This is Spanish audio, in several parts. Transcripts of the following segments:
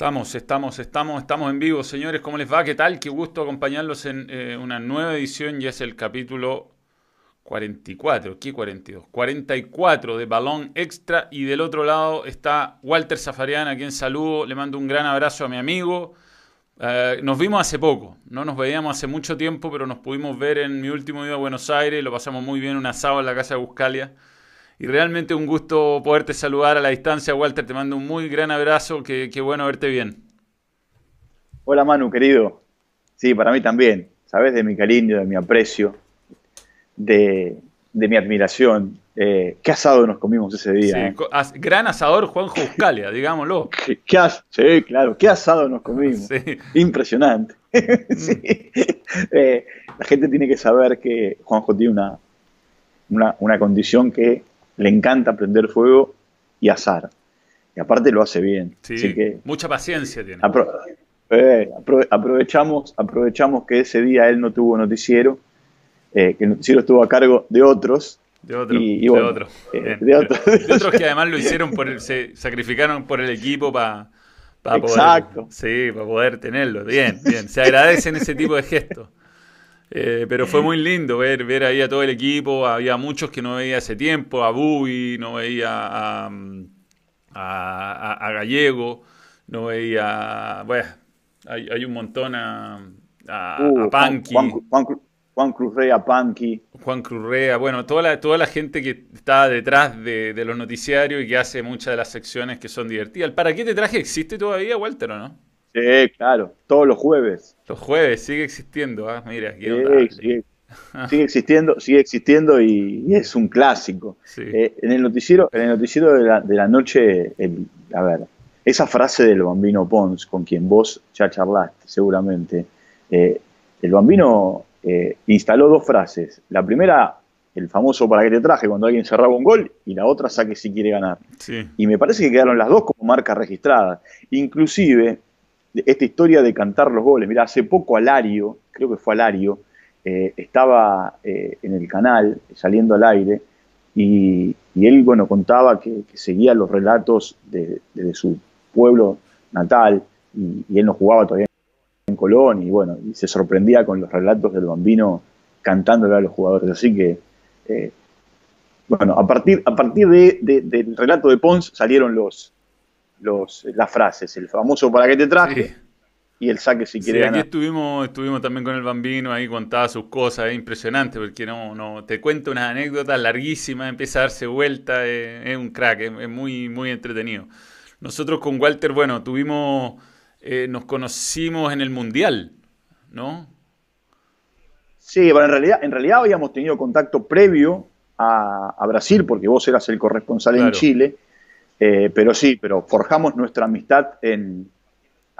Estamos, estamos, estamos, estamos en vivo, señores. ¿Cómo les va? ¿Qué tal? Qué gusto acompañarlos en eh, una nueva edición. Ya es el capítulo 44. ¿Qué 42? 44 de Balón Extra. Y del otro lado está Walter Zafarian, a quien saludo. Le mando un gran abrazo a mi amigo. Eh, nos vimos hace poco, no nos veíamos hace mucho tiempo, pero nos pudimos ver en mi último día a Buenos Aires. Lo pasamos muy bien, un asado en la casa de Buscalia. Y realmente un gusto poderte saludar a la distancia, Walter. Te mando un muy gran abrazo. Qué, bueno verte bien. Hola, Manu, querido. Sí, para mí también. Sabes de mi cariño, de mi aprecio, de, mi admiración. Eh, ¿Qué asado nos comimos ese día? Eh? Gran asador Juanjo Buscalia, digámoslo. sí, claro. ¿Qué asado nos comimos? Impresionante. Mm. Eh, la gente tiene que saber que Juanjo tiene una, una, una condición que le encanta prender fuego y asar. Y aparte lo hace bien. Sí, mucha paciencia tiene. Aprovechamos, aprovechamos que ese día él no tuvo noticiero, que el noticiero estuvo a cargo de otros. De otros. de, otro. Eh, de, otros que además lo hicieron, por se sacrificaron por el equipo para Exacto. sí, para poder tenerlo. Bien, bien. Se agradecen ese tipo de gestos. Eh, pero fue muy lindo ver, ver ahí a todo el equipo. Había muchos que no veía hace tiempo. A Bubi, no veía a, a, Gallego, no veía. Bueno, hay, hay un montón a, a, uh, Panqui. Juan, Juan, Cruzrea, Panqui. Juan Cruzrea, bueno, toda la, toda la gente que está detrás de, de los noticiarios y que hace muchas de las secciones que son divertidas. ¿Para qué te traje existe todavía, Walter, o no? Sí, claro, todos los jueves. Los jueves sigue existiendo, ¿ah? mira, sigue, existiendo, sigue existiendo y, es un clásico. Eh, en el noticiero, en el noticiero de la, de la noche, a ver, esa frase del bambino Pons, con quien vos ya charlaste seguramente, eh, el bambino eh, instaló dos frases. La primera, el famoso para qué te traje, cuando alguien cerraba un gol, y la otra, saque si quiere ganar. Y me parece que quedaron las dos como marca registrada. Inclusive, esta historia de cantar los goles. Mira, hace poco Alario, creo que fue Alario, eh, estaba eh, en el canal saliendo al aire y, él, bueno, contaba que, seguía los relatos de, su pueblo natal y, él no jugaba todavía Colón y, bueno, y se sorprendía con los relatos del bambino cantándole a los jugadores. Así que, eh, bueno, a partir, a partir del relato de Pons salieron los, los, las frases, el famoso para qué te traje y el saque si quiere sí, Aquí estuvimos, estuvimos también con el bambino, ahí contaba sus cosas, es impresionante, porque no, no, te cuento una anécdota larguísima, empieza a darse vuelta, es, un crack, es, muy, muy entretenido. Nosotros con Walter, bueno, tuvimos, eh, nos conocimos en el Mundial, ¿no? Sí, pero en realidad, en realidad habíamos tenido contacto previo a, Brasil, porque vos eras el corresponsal en Chile, eh, pero sí, pero forjamos nuestra amistad en,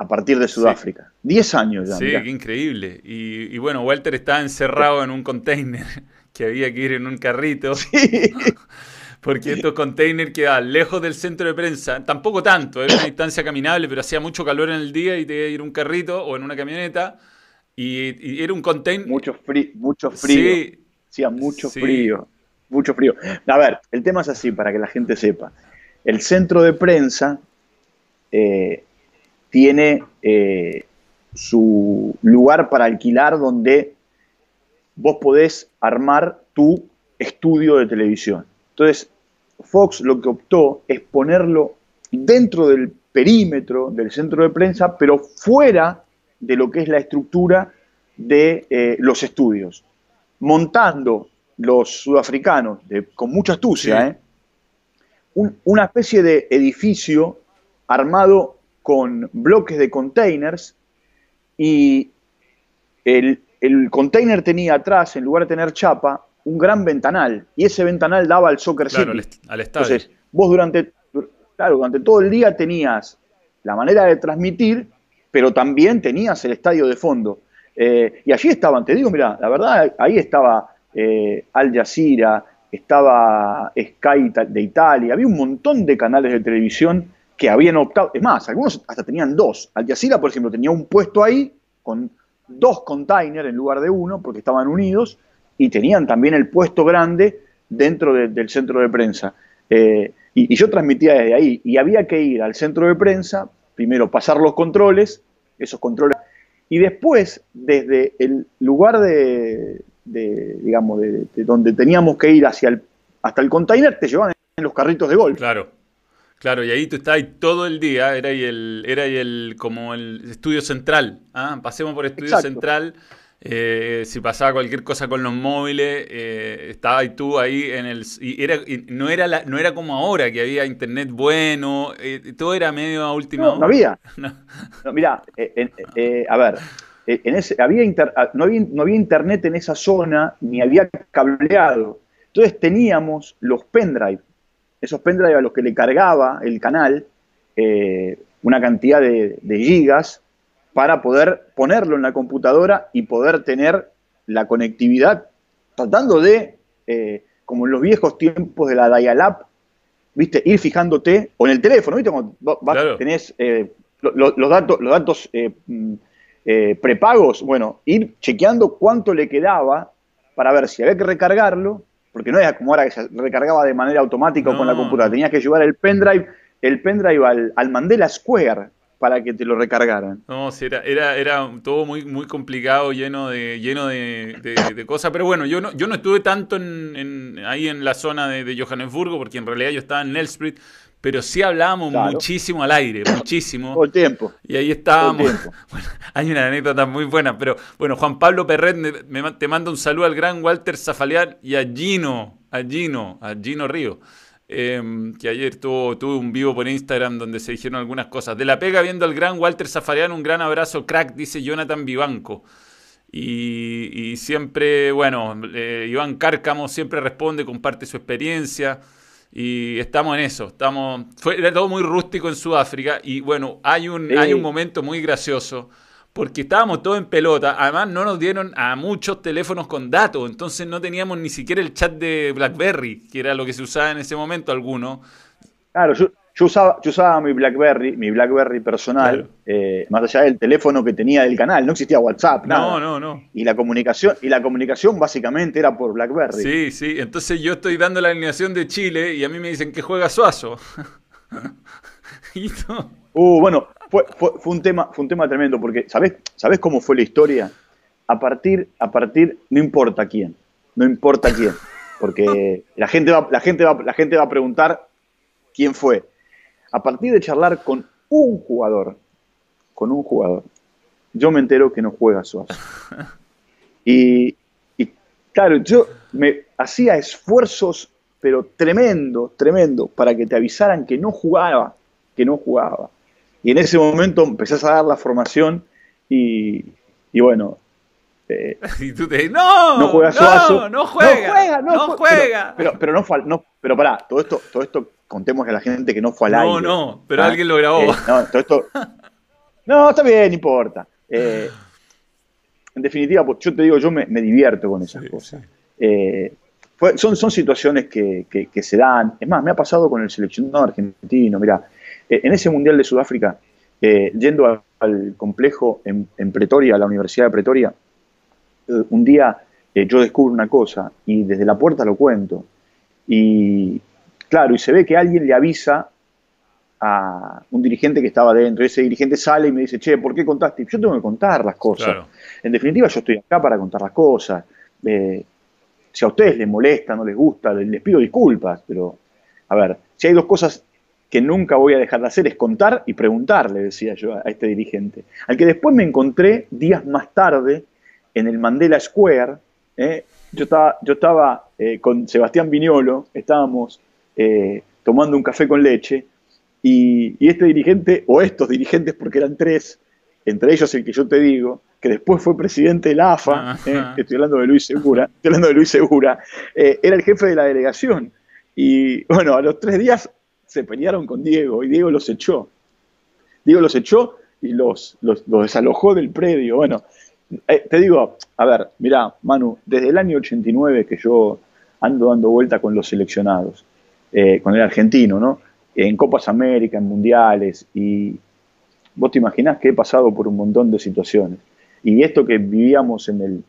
a partir de Sudáfrica. Diez años ya. Sí, qué increíble. Y, bueno, Walter estaba encerrado en un container que había que ir en un carrito. Porque estos containers quedaban lejos del centro de prensa, tampoco tanto, era una distancia caminable, pero hacía mucho calor en el día y te iba a ir un carrito o en una camioneta. Y, era un container. Mucho, frío, mucho frío. Sí, hacía mucho frío. Mucho frío. A ver, el tema es así, para que la gente sepa. El centro de prensa eh, tiene eh, su lugar para alquilar donde vos podés armar tu estudio de televisión. Entonces, Fox lo que optó es ponerlo dentro del perímetro del centro de prensa, pero fuera de lo que es la estructura de eh, los estudios, montando los sudafricanos con mucha astucia, ¿eh? una especie de edificio armado con bloques de containers y el, container tenía atrás, en lugar de tener chapa, un gran ventanal y ese ventanal daba al Soccer claro, City. Al, estadio. Entonces, vos durante, claro, durante todo el día tenías la manera de transmitir, pero también tenías el estadio de fondo. Eh, y allí estaban, te digo, mira, la verdad, ahí estaba eh, Al Jazeera, estaba Sky de Italia, había un montón de canales de televisión que habían optado, es más, algunos hasta tenían dos. Al Jazeera, por ejemplo, tenía un puesto ahí con dos containers en lugar de uno, porque estaban unidos, y tenían también el puesto grande dentro del centro de prensa. Eh, y, yo transmitía desde ahí. Y había que ir al centro de prensa, primero pasar los controles, esos controles, y después, desde el lugar de, digamos, de, donde teníamos que ir hacia el, hasta el container, te llevaban en los carritos de golf. Claro. Claro, y ahí tú estabas todo el día, era ahí el, era ahí el, como el estudio central, ¿ah? pasemos por estudio central, eh, si pasaba cualquier cosa con los móviles, eh, estaba y tú ahí en el... Y era, no, era la, no era como ahora, que había internet bueno, eh, todo era medio a última no, hora. No había. no. mira, a ver, en ese, había no, había, no había internet en esa zona, ni había cableado. Entonces teníamos los pendrive, esos pendrive a los que le cargaba el canal una cantidad de, de gigas para poder ponerlo en la computadora y poder tener la conectividad, tratando de, eh, como en los viejos tiempos de la dial-up, ¿viste? ir fijándote, o en el teléfono, ¿viste? Cuando tenés eh, los datos, los datos eh, mm, prepagos, bueno, ir chequeando cuánto le quedaba para ver si había que recargarlo, porque no era como ahora que se recargaba de manera automática con la computadora, tenías que llevar el pendrive, el pendrive al, al Mandela Square, para que te lo recargaran. No, sí, era, era, era todo muy, muy complicado, lleno de, lleno de, cosas. Pero bueno, yo no, yo no estuve tanto en, ahí en la zona de, Johannesburgo, porque en realidad yo estaba en Nelsprit, pero sí hablábamos muchísimo al aire, muchísimo. Todo el tiempo. Y ahí estábamos. Bueno, hay una anécdota muy buena, pero bueno, Juan Pablo Perret te manda un saludo al gran Walter Zafaliar y a Gino, a Gino, a Gino Río. Em, que ayer tuvo, tuve un vivo por Instagram donde se dijeron algunas cosas. De la pega viendo al gran Walter Zafarian, un gran abrazo, crack, dice Jonathan Vivanco. Y, siempre, bueno, eh, Iván Cárcamo siempre responde, comparte su experiencia. Y estamos en eso. Estamos, fue, era todo muy rústico en Sudáfrica. Y bueno, hay un, hay un momento muy gracioso porque estábamos todos en pelota. Además, no nos dieron a muchos teléfonos con datos, entonces no teníamos ni siquiera el chat de BlackBerry, que era lo que se usaba en ese momento alguno. Claro, yo, usaba, yo usaba mi BlackBerry, mi BlackBerry personal, eh, más allá del teléfono que tenía del canal, no existía WhatsApp, No, no, no. Y la comunicación, y la comunicación básicamente era por BlackBerry. Sí, sí. Entonces yo estoy dando la alineación de Chile y a mí me dicen que juega Suazo. y Uh, bueno, fue, un tema, fue un tema tremendo, porque ¿sabés, ¿sabés cómo fue la historia? A partir, a partir, no importa quién, no importa quién, porque la gente va, la gente va, la gente va a preguntar quién fue. A partir de charlar con un jugador, con un jugador, yo me entero que no juega Suazo. Y, y claro, yo me hacía esfuerzos, pero tremendo, tremendo, para que te avisaran que no jugaba, que no jugaba. Y en ese momento empezás a dar la formación y, bueno. Eh, y tú te dices, no, no juega no, no juega, no juega, Pero, pero, no, fue, no, pero pará, todo esto, todo esto contemos a la gente que no fue al aire. No, no, pero ¿ah? alguien lo grabó. Eh, no, todo esto, no, está bien, no importa. Eh, en definitiva, pues, yo te digo, yo me, divierto con esas cosas. son, son situaciones que, que, que, se dan. Es más, me ha pasado con el seleccionado argentino. Mira, eh, en ese Mundial de Sudáfrica, eh, yendo al complejo en, Pretoria, a la Universidad de Pretoria, eh, un día yo descubro una cosa y desde la puerta lo cuento. Y claro, y se ve que alguien le avisa a un dirigente que estaba dentro. Ese dirigente sale y me dice, che, ¿por qué contaste? Yo tengo que contar las cosas. En definitiva, yo estoy acá para contar las cosas. si a ustedes les molesta, no les gusta, les pido disculpas, pero a ver, si hay dos cosas que nunca voy a dejar de hacer es contar y preguntar, le decía yo a este dirigente. Al que después me encontré días más tarde en el Mandela Square. ¿eh? Yo estaba, yo estaba eh, con Sebastián Viñolo, estábamos eh, tomando un café con leche y, este dirigente, o estos dirigentes, porque eran tres, entre ellos el que yo te digo, que después fue presidente de la AFA, estoy hablando de Luis Segura, estoy hablando de Luis Segura, era el jefe de la delegación. Y bueno, a los tres días se pelearon con Diego y Diego los echó. Diego los echó y los, los, desalojó del predio. Bueno, eh, te digo, a ver, mira, Manu, desde el año 89 que yo ando dando vuelta con los seleccionados, eh, con el argentino, ¿no? En Copas América, en Mundiales, y vos te imaginás que he pasado por un montón de situaciones. Y esto que vivíamos en el,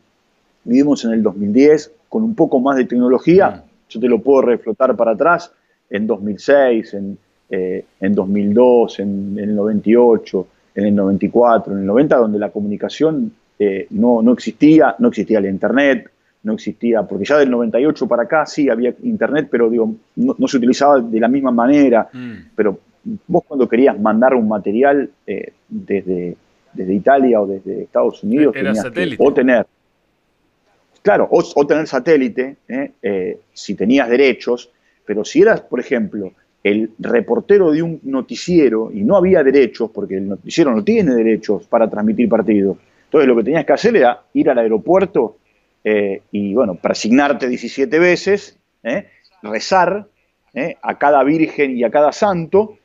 vivimos en el 2010, con un poco más de tecnología, mm yo te lo puedo reflotar para atrás en 2006, en, eh, en 2002, en, el 98, en el 94, en el 90, donde la comunicación eh, no, no existía, no existía el Internet, no existía, porque ya del 98 para acá sí había Internet, pero digo, no, se utilizaba de la misma manera, mm. pero vos cuando querías mandar un material eh, desde, desde Italia o desde Estados Unidos, tenías que o tener, claro, o, tener satélite, eh, si tenías derechos, pero si eras, por ejemplo, el reportero de un noticiero y no había derechos, porque el noticiero no tiene derechos para transmitir partidos, entonces lo que tenías que hacer era ir al aeropuerto eh, y, bueno, presignarte 17 veces, eh, rezar eh, a cada virgen y a cada santo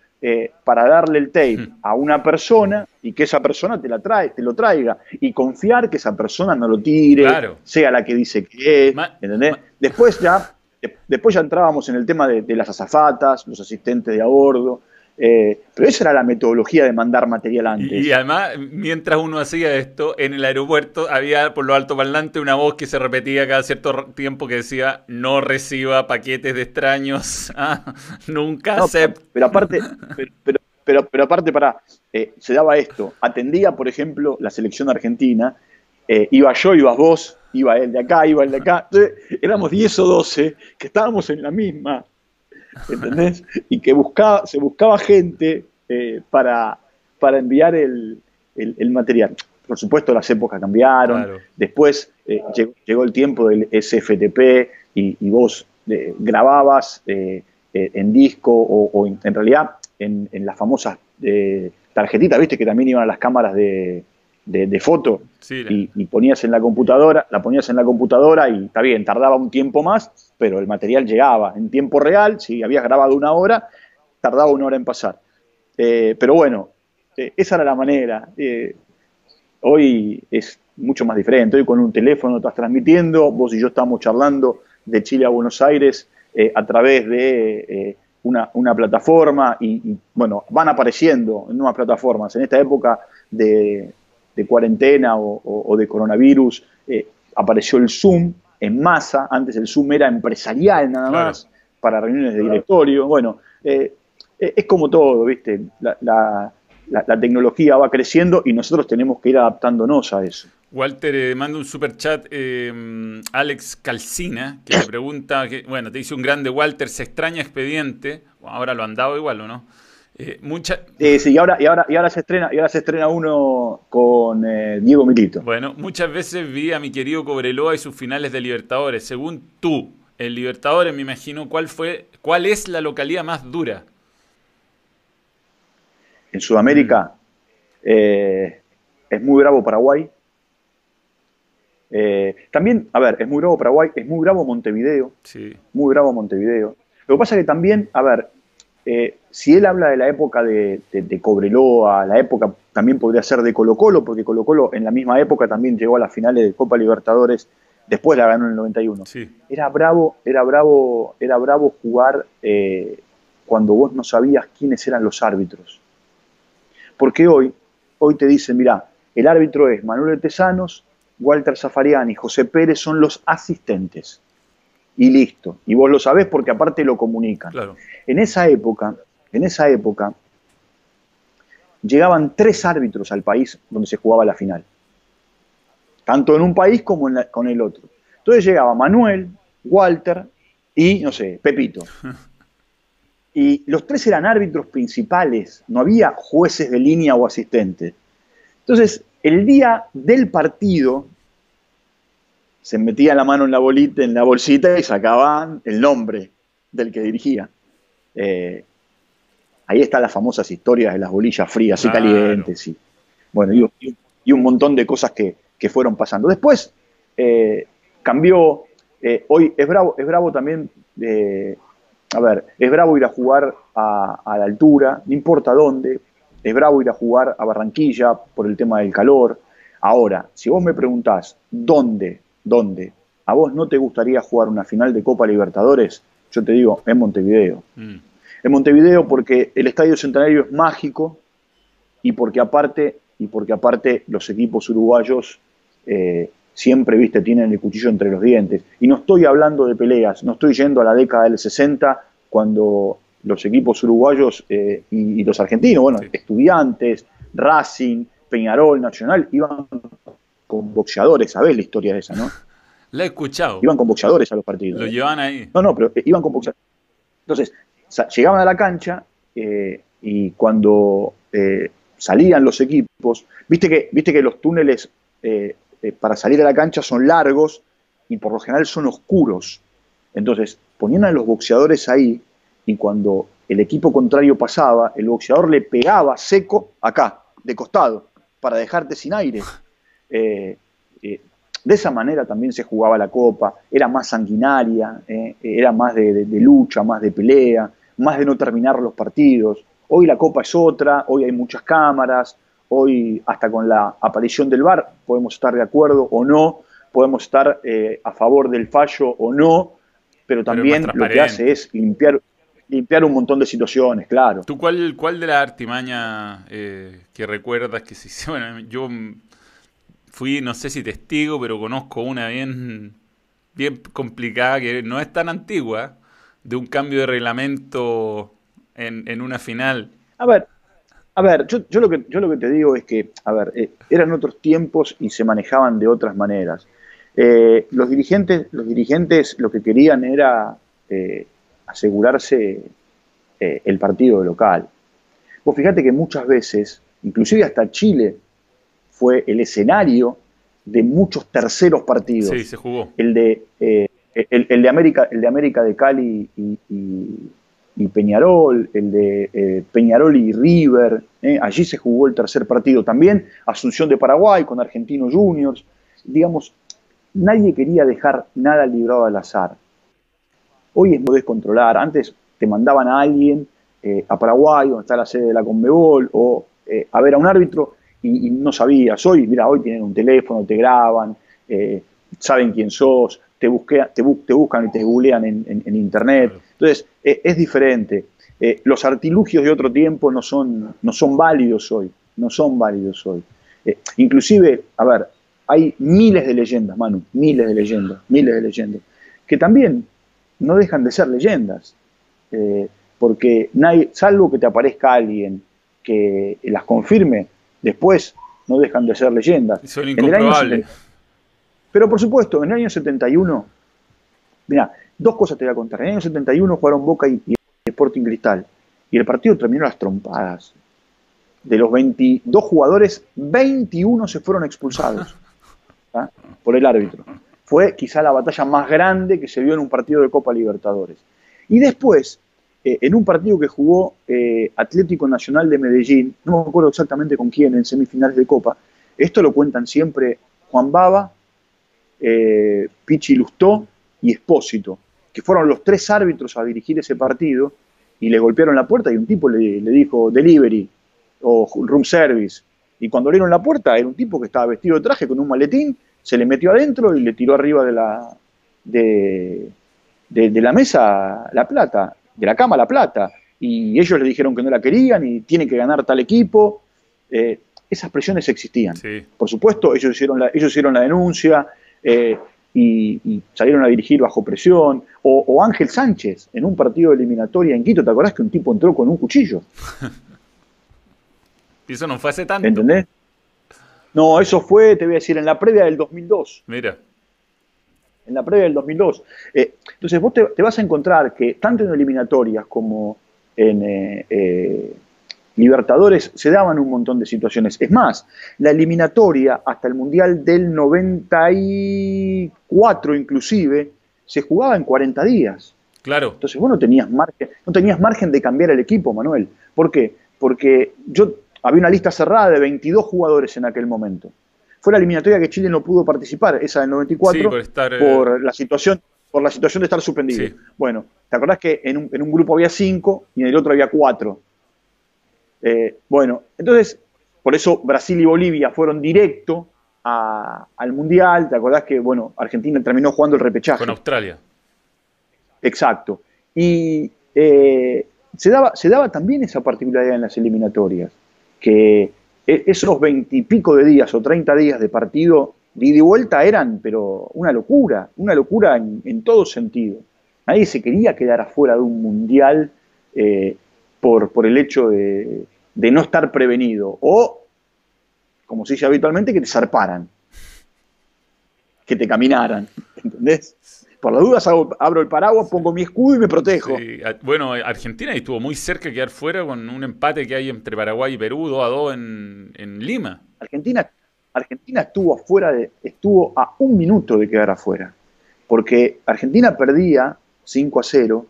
para darle el tape hmm. a una persona y que esa persona te, la trae, te lo traiga y confiar que esa persona no lo tire, sea la que dice que es, ¿entendés? Después ya, después ya entrábamos en el tema de, de las azafatas, los asistentes de a bordo, eh, pero esa era la metodología de mandar material antes. Y, además, mientras uno hacía esto, en el aeropuerto había por lo alto parlante una voz que se repetía cada cierto tiempo que decía no reciba paquetes de extraños, ah, nunca no, Pero aparte, pero, pero, pero, aparte, para, eh, se daba esto. Atendía, por ejemplo, la selección argentina, eh, iba yo, ibas vos, iba él de acá, iba el de acá. éramos 10 o 12 que estábamos en la misma ¿entendés? Y que buscaba, se buscaba gente eh, para, para enviar el, material. Por supuesto, las épocas cambiaron. Después eh, llegó, el tiempo del SFTP y, vos eh, grababas en disco o, en, realidad en, las famosas tarjetitas, viste, que también iban a las cámaras de, de, foto y, ponías en la computadora, la ponías en la computadora y está bien, tardaba un tiempo más, pero el material llegaba en tiempo real, si habías grabado una hora, tardaba una hora en pasar. Eh, pero bueno, eh, esa era la manera. Eh, hoy es mucho más diferente, hoy con un teléfono estás transmitiendo, vos y yo estamos charlando de Chile a Buenos Aires a través de una, plataforma y, y, bueno, van apareciendo nuevas plataformas. En esta época de, de cuarentena o, de coronavirus, eh, apareció el Zoom en masa, antes el Zoom era empresarial nada más, para reuniones de directorio, bueno, eh, eh, es como todo, ¿viste? La, tecnología va creciendo y nosotros tenemos que ir adaptándonos a eso. Walter, manda un super chat Alex Calcina, que le pregunta, que, bueno, te dice un grande Walter, se extraña expediente, ahora lo han dado igual, ¿o no? Eh, mucha... sí, y ahora, y, ahora, y, ahora se estrena, y ahora se estrena uno con eh, Diego Milito. Bueno, muchas veces vi a mi querido Cobreloa y sus finales de Libertadores. Según tú, el Libertadores, me imagino, ¿cuál, fue, cuál es la localidad más dura? En Sudamérica eh, es muy bravo Paraguay. también, a ver, es muy bravo Paraguay, es muy bravo Montevideo. Sí. Muy bravo Montevideo. Lo que pasa es que también, a ver, eh, si él habla de la época de, Cobreloa, la época también podría ser de Colo Colo, porque Colo Colo en la misma época también llegó a las finales de Copa Libertadores, después la ganó en el 91. Era bravo, era bravo, era bravo jugar eh, cuando vos no sabías quiénes eran los árbitros. Porque hoy, hoy te dicen, mira, el árbitro es Manuel Tesanos, Walter Zafariani, José Pérez son los asistentes y listo. Y vos lo sabés porque aparte lo comunican. En esa época, en esa época, llegaban tres árbitros al país donde se jugaba la final. Tanto en un país como en con el otro. Entonces llegaba Manuel, Walter y, no sé, Pepito. Y los tres eran árbitros principales, no había jueces de línea o asistentes. Entonces, el día del partido, se metía la mano en la bolita, en la bolsita y sacaban el nombre del que dirigía. Eh, ahí están las famosas historias de las bolillas frías y calientes y bueno, y, un montón de cosas que, fueron pasando. Después eh, cambió, eh, hoy es bravo, es bravo también, a ver, es bravo ir a jugar a, a la altura, no importa dónde, es bravo ir a jugar a Barranquilla por el tema del calor. Ahora, si vos me preguntás dónde ¿Dónde? ¿A vos no te gustaría jugar una final de Copa Libertadores? Yo te digo, en Montevideo. Mm. En Montevideo porque el Estadio Centenario es mágico y porque aparte, y porque aparte los equipos uruguayos eh, siempre, viste, tienen el cuchillo entre los dientes. Y no estoy hablando de peleas, no estoy yendo a la década del 60 cuando los equipos uruguayos eh, y, los argentinos, bueno, estudiantes, Racing, Peñarol, Nacional, iban con boxeadores, ¿sabés la historia de esa, no? La he escuchado. Iban con boxeadores a los partidos. Lo llevaban ahí. No, no, pero eh, iban con boxeadores. Entonces, llegaban a la cancha eh, y cuando salían los equipos, viste que, viste que los túneles para salir a la cancha son largos y por lo general son oscuros. Entonces, ponían a los boxeadores ahí y cuando el equipo contrario pasaba, el boxeador le pegaba seco acá, de costado, para dejarte sin aire. Eh, eh, de esa manera también se jugaba la copa, era más sanguinaria, eh, era más de, lucha, más de pelea, más de no terminar los partidos. Hoy la copa es otra, hoy hay muchas cámaras, hoy hasta con la aparición del VAR podemos estar de acuerdo o no, podemos estar a favor del fallo o no, pero también lo que hace es limpiar, limpiar un montón de situaciones, claro. ¿Tú cuál, cuál de la artimaña eh, que recuerdas que se Bueno, yo fui, no sé si testigo, pero conozco una bien, bien complicada, que no es tan antigua, de un cambio de reglamento en, una final. A ver, a ver, yo, yo, lo que, yo lo que te digo es que, a ver, eh, eran otros tiempos y se manejaban de otras maneras. Eh, los, dirigentes, los dirigentes lo que querían era asegurarse eh, el partido local. Vos fíjate que muchas veces, inclusive hasta Chile, fue el escenario de muchos terceros partidos. Sí, se jugó. El de, eh, el, de, América, el de América de Cali y, Peñarol, el de eh, Peñarol y River. allí se jugó el tercer partido. También Asunción de Paraguay con Argentinos Juniors. Digamos, nadie quería dejar nada librado al azar. Hoy es podés controlar. Antes te mandaban a alguien eh, a Paraguay, donde está la sede de la Conmebol, o eh, a ver a un árbitro y, no sabías. Hoy, mira, hoy tienen un teléfono, te graban, eh, saben quién sos, te, te, buscan y te googlean en, internet. Entonces, es diferente. los artilugios de otro tiempo no son, no son válidos hoy, no son válidos hoy. inclusive, a ver, hay miles de leyendas, Manu, miles de leyendas, miles de leyendas, que también no dejan de ser leyendas. Eh, porque nadie, salvo que te aparezca alguien que las confirme, después no dejan de ser leyendas. Son incomprobables. Pero por supuesto, en el año 71, mira, dos cosas te voy a contar. En el año 71 jugaron Boca y, Sporting Cristal. Y el partido terminó las trompadas. De los 22 jugadores, 21 se fueron expulsados ¿ah? por el árbitro fue quizá la batalla más grande que se vio en un partido de Copa Libertadores. Y después, eh, en un partido que jugó eh, Atlético Nacional de Medellín, no me acuerdo exactamente con quién, en semifinales de Copa, esto lo cuentan siempre Juan Baba, eh, Pichi Lustó y Espósito, que fueron los tres árbitros a dirigir ese partido y le golpearon la puerta y un tipo le, dijo delivery o room service. Y cuando abrieron la puerta era un tipo que estaba vestido de traje con un maletín se le metió adentro y le tiró arriba de la, de, la mesa la plata, de la cama la plata. Y ellos le dijeron que no la querían y tiene que ganar tal equipo. Eh, esas presiones existían. Por supuesto, ellos hicieron la, ellos hicieron la denuncia eh, y, salieron a dirigir bajo presión. O, Ángel Sánchez, en un partido de eliminatoria en Quito, ¿te acordás que un tipo entró con un cuchillo? y eso no fue hace tanto. ¿Entendés? No, eso fue, te voy a decir, en la previa del 2002. Mira. En la previa del 2002. Eh, entonces vos te, vas a encontrar que tanto en eliminatorias como en eh, eh, Libertadores se daban un montón de situaciones. Es más, la eliminatoria hasta el Mundial del 94 inclusive se jugaba en 40 días. Claro. Entonces vos no tenías margen, no tenías margen de cambiar el equipo, Manuel. ¿Por qué? Porque yo había una lista cerrada de 22 jugadores en aquel momento. Fue la eliminatoria que Chile no pudo participar, esa del 94, eh, por, la situación por la situación de estar suspendido. Bueno, ¿te acordás que en un, grupo había cinco y en el otro había cuatro? Eh, bueno, entonces, por eso Brasil y Bolivia fueron directo al Mundial. ¿Te acordás que, bueno, Argentina terminó jugando el repechaje? Con Australia. Exacto. Y eh, se, daba, se daba también esa particularidad en las eliminatorias que esos veintipico de días o treinta días de partido de ida y vuelta eran, pero una locura, una locura en, todo sentido. Nadie se quería quedar afuera de un mundial eh, por, por, el hecho de, de, no estar prevenido. O, como se dice habitualmente, que te zarparan, que te caminaran. ¿Entendés? Por las dudas abro el paraguas, pongo mi escudo y me protejo. bueno, Argentina estuvo muy cerca de quedar fuera con un empate que hay entre Paraguay y Perú, 2 a 2 en, Lima. Argentina, Argentina estuvo afuera de, estuvo a un minuto de quedar afuera, porque Argentina perdía 5 a 0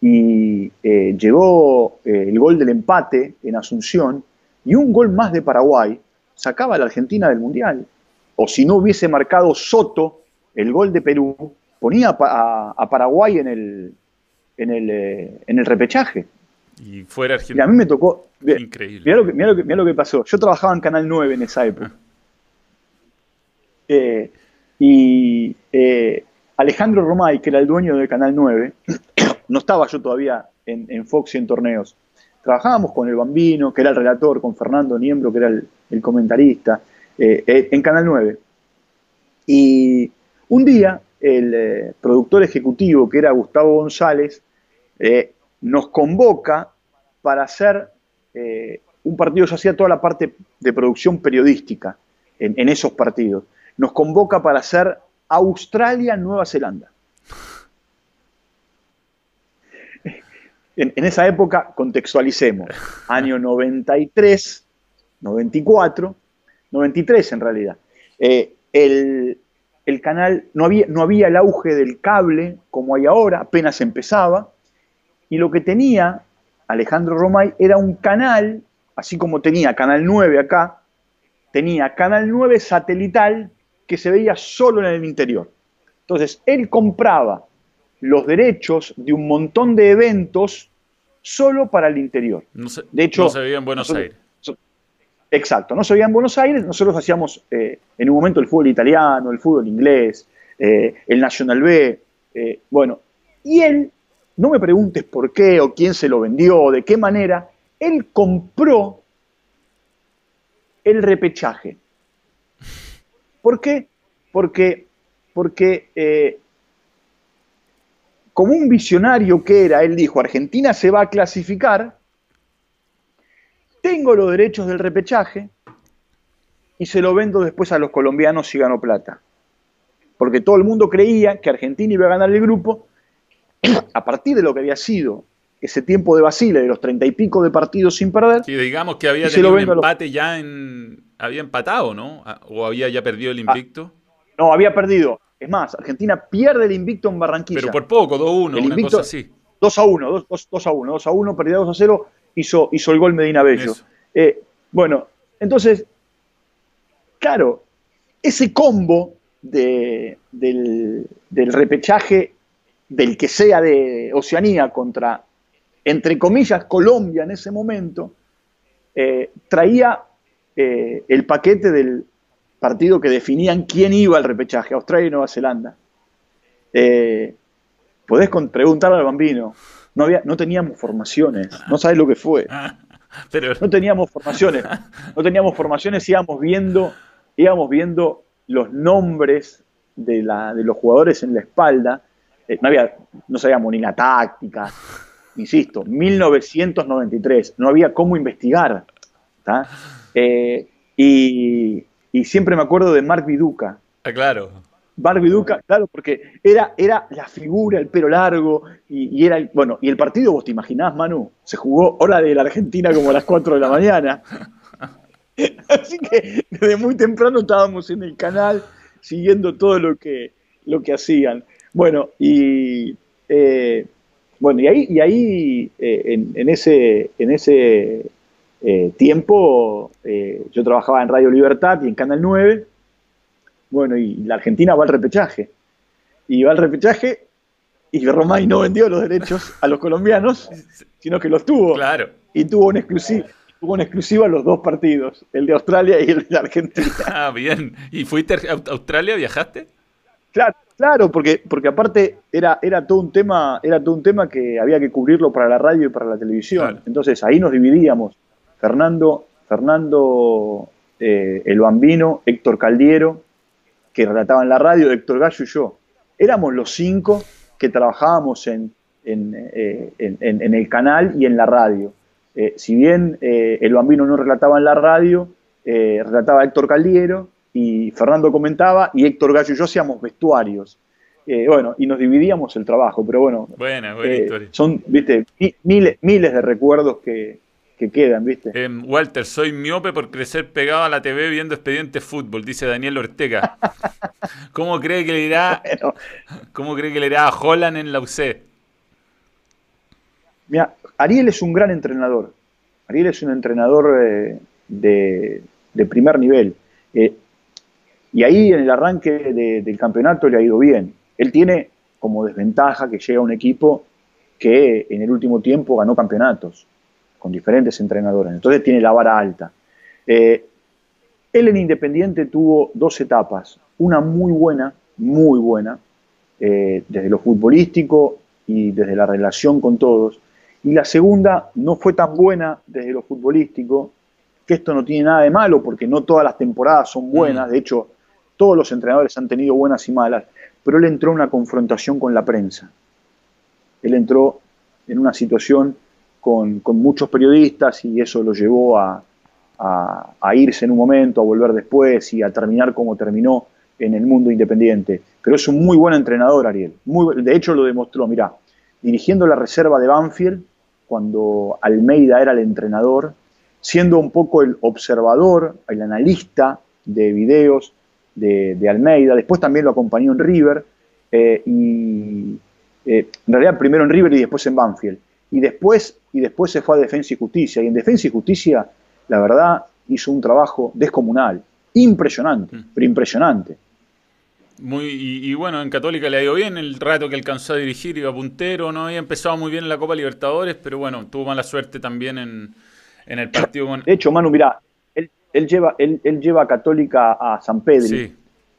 y eh, llegó eh, el gol del empate en Asunción y un gol más de Paraguay sacaba a la Argentina del Mundial. O si no hubiese marcado Soto el gol de Perú, ponía a, Paraguay en el, en el, eh, en el repechaje. Y fuera Argentina. Y a mí me tocó. Increíble. Mira lo, que, pasó. Yo trabajaba en Canal 9 en esa época. Ah. Eh, y eh, Alejandro Romay, que era el dueño de Canal 9, no estaba yo todavía en, Fox y en torneos. Trabajábamos con el Bambino, que era el relator, con Fernando Niembro, que era el, comentarista, en Canal 9. Y un día el eh, productor ejecutivo, que era Gustavo González, eh, nos convoca para hacer eh, un partido, yo hacía toda la parte de producción periodística en, esos partidos, nos convoca para hacer Australia-Nueva Zelanda. En, en, esa época, contextualicemos, año 93, 94, 93 en realidad. el, el canal, no había, no había el auge del cable como hay ahora, apenas empezaba, y lo que tenía Alejandro Romay era un canal, así como tenía Canal 9 acá, tenía Canal 9 satelital que se veía solo en el interior. Entonces, él compraba los derechos de un montón de eventos solo para el interior. de hecho, no se veía en Buenos Aires. Exacto, no se veía en Buenos Aires, nosotros hacíamos eh, en un momento el fútbol italiano, el fútbol inglés, eh, el National B, eh, bueno, y él, no me preguntes por qué o quién se lo vendió o de qué manera, él compró el repechaje. ¿Por qué? Porque, porque como un visionario que era, él dijo, Argentina se va a clasificar tengo los derechos del repechaje y se lo vendo después a los colombianos si gano plata. Porque todo el mundo creía que Argentina iba a ganar el grupo a partir de lo que había sido ese tiempo de Basile, de los treinta y pico de partidos sin perder. Sí, digamos que había tenido un empate ya en... Había empatado, ¿no? Ah, ¿O había ya perdido el invicto? no, había perdido. Es más, Argentina pierde el invicto en Barranquilla. Pero por poco, 2-1, una cosa así. 2 a 1, 2, a 1, 2 a 1, perdida 2 a 0, hizo, hizo el gol Medina Bello. Eh, bueno, entonces, claro, ese combo del, repechaje del que sea de Oceanía contra, entre comillas, Colombia en ese momento, eh, traía eh, el paquete del partido que definían quién iba al repechaje, Australia y Nueva Zelanda. podés preguntarle al bambino, no, había, no teníamos formaciones, no sabes lo que fue. Pero... No teníamos formaciones, no teníamos formaciones, íbamos viendo, íbamos viendo los nombres de, la, de los jugadores en la espalda. Eh, no, había, no sabíamos ni la táctica, insisto, 1993, no había cómo investigar. Eh, y, y, siempre me acuerdo de Mark Viduca. Ah, claro. Barbie Duca, claro, porque era, era la figura, el pelo largo, y, era el, bueno, y el partido, vos te imaginás, Manu, se jugó hora de la Argentina como a las 4 de la mañana. Así que desde muy temprano estábamos en el canal siguiendo todo lo que, lo que hacían. Bueno, y eh, bueno, y ahí, y ahí eh, en, ese, en ese eh, tiempo yo trabajaba en Radio Libertad y en Canal 9 bueno, y la Argentina va al repechaje. Y va al repechaje y Romay no vendió los derechos a los colombianos, sino que los tuvo. Claro. Y tuvo una exclusiva. Tuvo una exclusiva los dos partidos, el de Australia y el de Argentina. Ah, bien. ¿Y fuiste a Australia? ¿Viajaste? Claro, claro, porque, porque aparte era, era todo un tema, era todo un tema que había que cubrirlo para la radio y para la televisión. Entonces ahí nos dividíamos. Fernando, Fernando eh, el Bambino, Héctor Caldiero, que relataba en la radio, Héctor Gallo y yo. Éramos los cinco que trabajábamos en, en, eh, el canal y en la radio. Eh, si bien eh, el bambino no relataba en la radio, relataba Héctor Caldiero y Fernando comentaba y Héctor Gallo y yo hacíamos vestuarios. bueno, y nos dividíamos el trabajo, pero bueno, buena, buena son, viste, miles, miles de recuerdos que, que quedan, ¿viste? Em, Walter, soy miope por crecer pegado a la TV viendo expediente fútbol, dice Daniel Ortega. ¿Cómo cree que le irá, ¿cómo cree que le irá a Holland en la UC? Mira, Ariel es un gran entrenador. Ariel es un entrenador eh, de, primer nivel. Eh, y ahí en el arranque del campeonato le ha ido bien. Él tiene como desventaja que llega un equipo que en el último tiempo ganó campeonatos con diferentes entrenadores. Entonces tiene la vara alta. Eh, él en Independiente tuvo dos etapas, una muy buena, muy buena, eh, desde lo futbolístico y desde la relación con todos, y la segunda no fue tan buena desde lo futbolístico, que esto no tiene nada de malo, porque no todas las temporadas son buenas, mm. de hecho, todos los entrenadores han tenido buenas y malas, pero él entró en una confrontación con la prensa. Él entró en una situación con, muchos periodistas y eso lo llevó a, irse en un momento, a volver después y a terminar como terminó en el mundo independiente. Pero es un muy buen entrenador, Ariel. De hecho, lo demostró. Mirá, dirigiendo la reserva de Banfield, cuando Almeida era el entrenador, siendo un poco el observador, el analista de videos de, Almeida. Después también lo acompañó en River. Eh, y eh, en realidad primero en River y después en Banfield y después, y después se fue a Defensa y Justicia. Y en Defensa y Justicia, la verdad, hizo un trabajo descomunal, impresionante, mm. pero impresionante. Muy, y, bueno, en Católica le ha ido bien el rato que alcanzó a dirigir, iba puntero, no había empezado muy bien en la Copa Libertadores, pero bueno, tuvo mala suerte también en, el partido con... De hecho, Manu, mirá, él, lleva, él, lleva a Católica a San Pedro,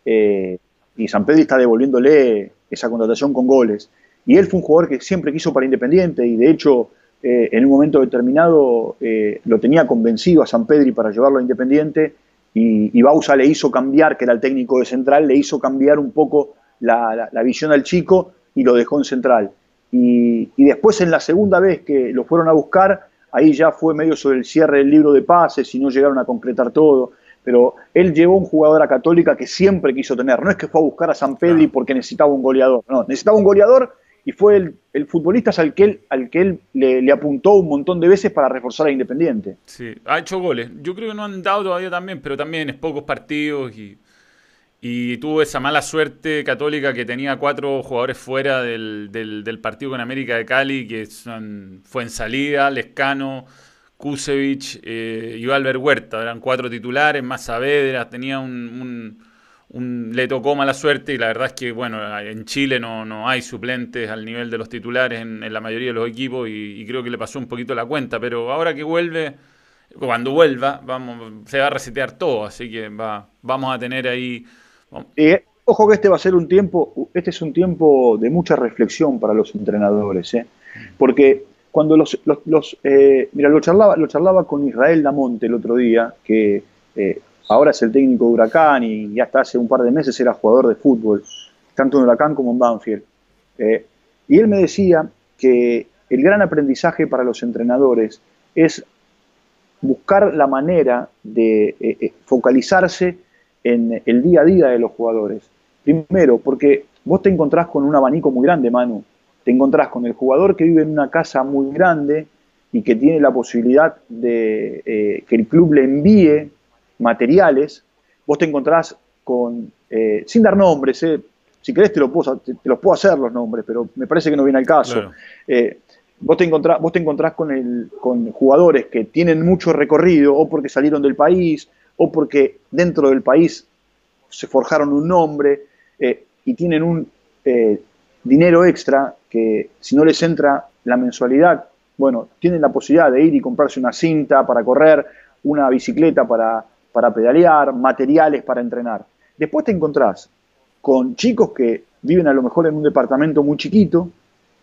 eh, y San Pedro está devolviéndole esa contratación con goles. Y él fue un jugador que siempre quiso para Independiente y de hecho eh, en un momento determinado eh, lo tenía convencido a San Pedri para llevarlo a Independiente y, Bausa le hizo cambiar, que era el técnico de Central, le hizo cambiar un poco la, visión al chico y lo dejó en Central. Y, después en la segunda vez que lo fueron a buscar, ahí ya fue medio sobre el cierre del libro de pases y no llegaron a concretar todo. Pero él llevó un jugador a Católica que siempre quiso tener. No es que fue a buscar a San Pedri porque necesitaba un goleador. No, necesitaba un goleador y fue el, futbolista al que él, al que él le, apuntó un montón de veces para reforzar a Independiente. Sí, ha hecho goles. Yo creo que no han dado todavía también, pero también es pocos partidos y, y tuvo esa mala suerte católica que tenía cuatro jugadores fuera del, del, partido con América de Cali, que son, fue en salida, Lescano, Kusevich eh, y Albert Huerta. Eran cuatro titulares, más Saavedra, tenía un le tocó mala suerte y la verdad es que, bueno, en Chile no, no hay suplentes al nivel de los titulares en, la mayoría de los equipos y, creo que le pasó un poquito la cuenta, pero ahora que vuelve, cuando vuelva, vamos, se va a resetear todo, así que va, vamos a tener ahí... Eh, ojo que este va a ser un tiempo, este es un tiempo de mucha reflexión para los entrenadores, ¿eh? porque cuando los, eh, mira, lo charlaba, lo charlaba con Israel Damonte el otro día, que ahora es el técnico de Huracán y, hasta hace un par de meses era jugador de fútbol, tanto en Huracán como en Banfield. Eh, y él me decía que el gran aprendizaje para los entrenadores es buscar la manera de eh, eh, focalizarse en el día a día de los jugadores. Primero, porque vos te encontrás con un abanico muy grande, Manu. Te encontrás con el jugador que vive en una casa muy grande y que tiene la posibilidad de que el club le envíe materiales, vos te encontrás con, eh, sin dar nombres, eh, si querés te, lo puedo, te, los puedo hacer los nombres, pero me parece que no viene al caso. Eh, vos, te encontrás, vos te encontrás con, el, con jugadores que tienen mucho recorrido, o porque salieron del país, o porque dentro del país se forjaron un nombre y tienen un dinero extra que si no les entra la mensualidad, bueno, tienen la posibilidad de ir y comprarse una cinta para correr, una bicicleta para, para pedalear, materiales para entrenar. Después te encontrás con chicos que viven a lo mejor en un departamento muy chiquito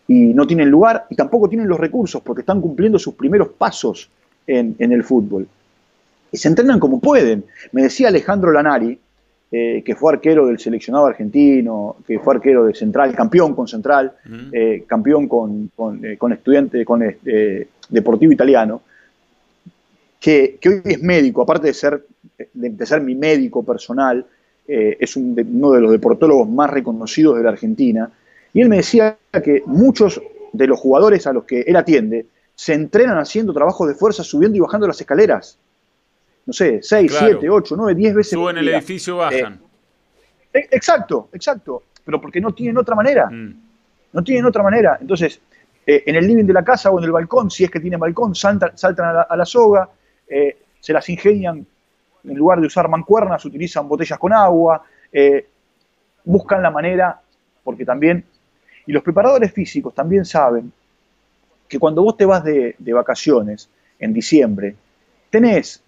y no tienen lugar y tampoco tienen los recursos porque están cumpliendo sus primeros pasos en, el fútbol. Y se entrenan como pueden. Me decía Alejandro Lanari, eh, que fue arquero del seleccionado argentino, que fue arquero de Central, campeón con Central, eh, campeón con, con, con estudiante, con Deportivo Italiano, que, hoy es médico, aparte de ser, de, ser mi médico personal, es uno de los deportólogos más reconocidos de la Argentina, y él me decía que muchos de los jugadores a los que él atiende se entrenan haciendo trabajo de fuerza, subiendo y bajando las escaleras. No sé, 6, 7, 8, 9, 10 veces. Suben el edificio, bajan. Eh, e, exacto, exacto. Pero porque no tienen otra manera. Mm. No tienen otra manera. Entonces, eh, en el living de la casa o en el balcón, si es que tienen balcón, saltan, a, la, soga, eh, se las ingenian, en lugar de usar mancuernas, utilizan botellas con agua, buscan la manera, porque también, y los preparadores físicos también saben que cuando vos te vas de, vacaciones en diciembre, tenés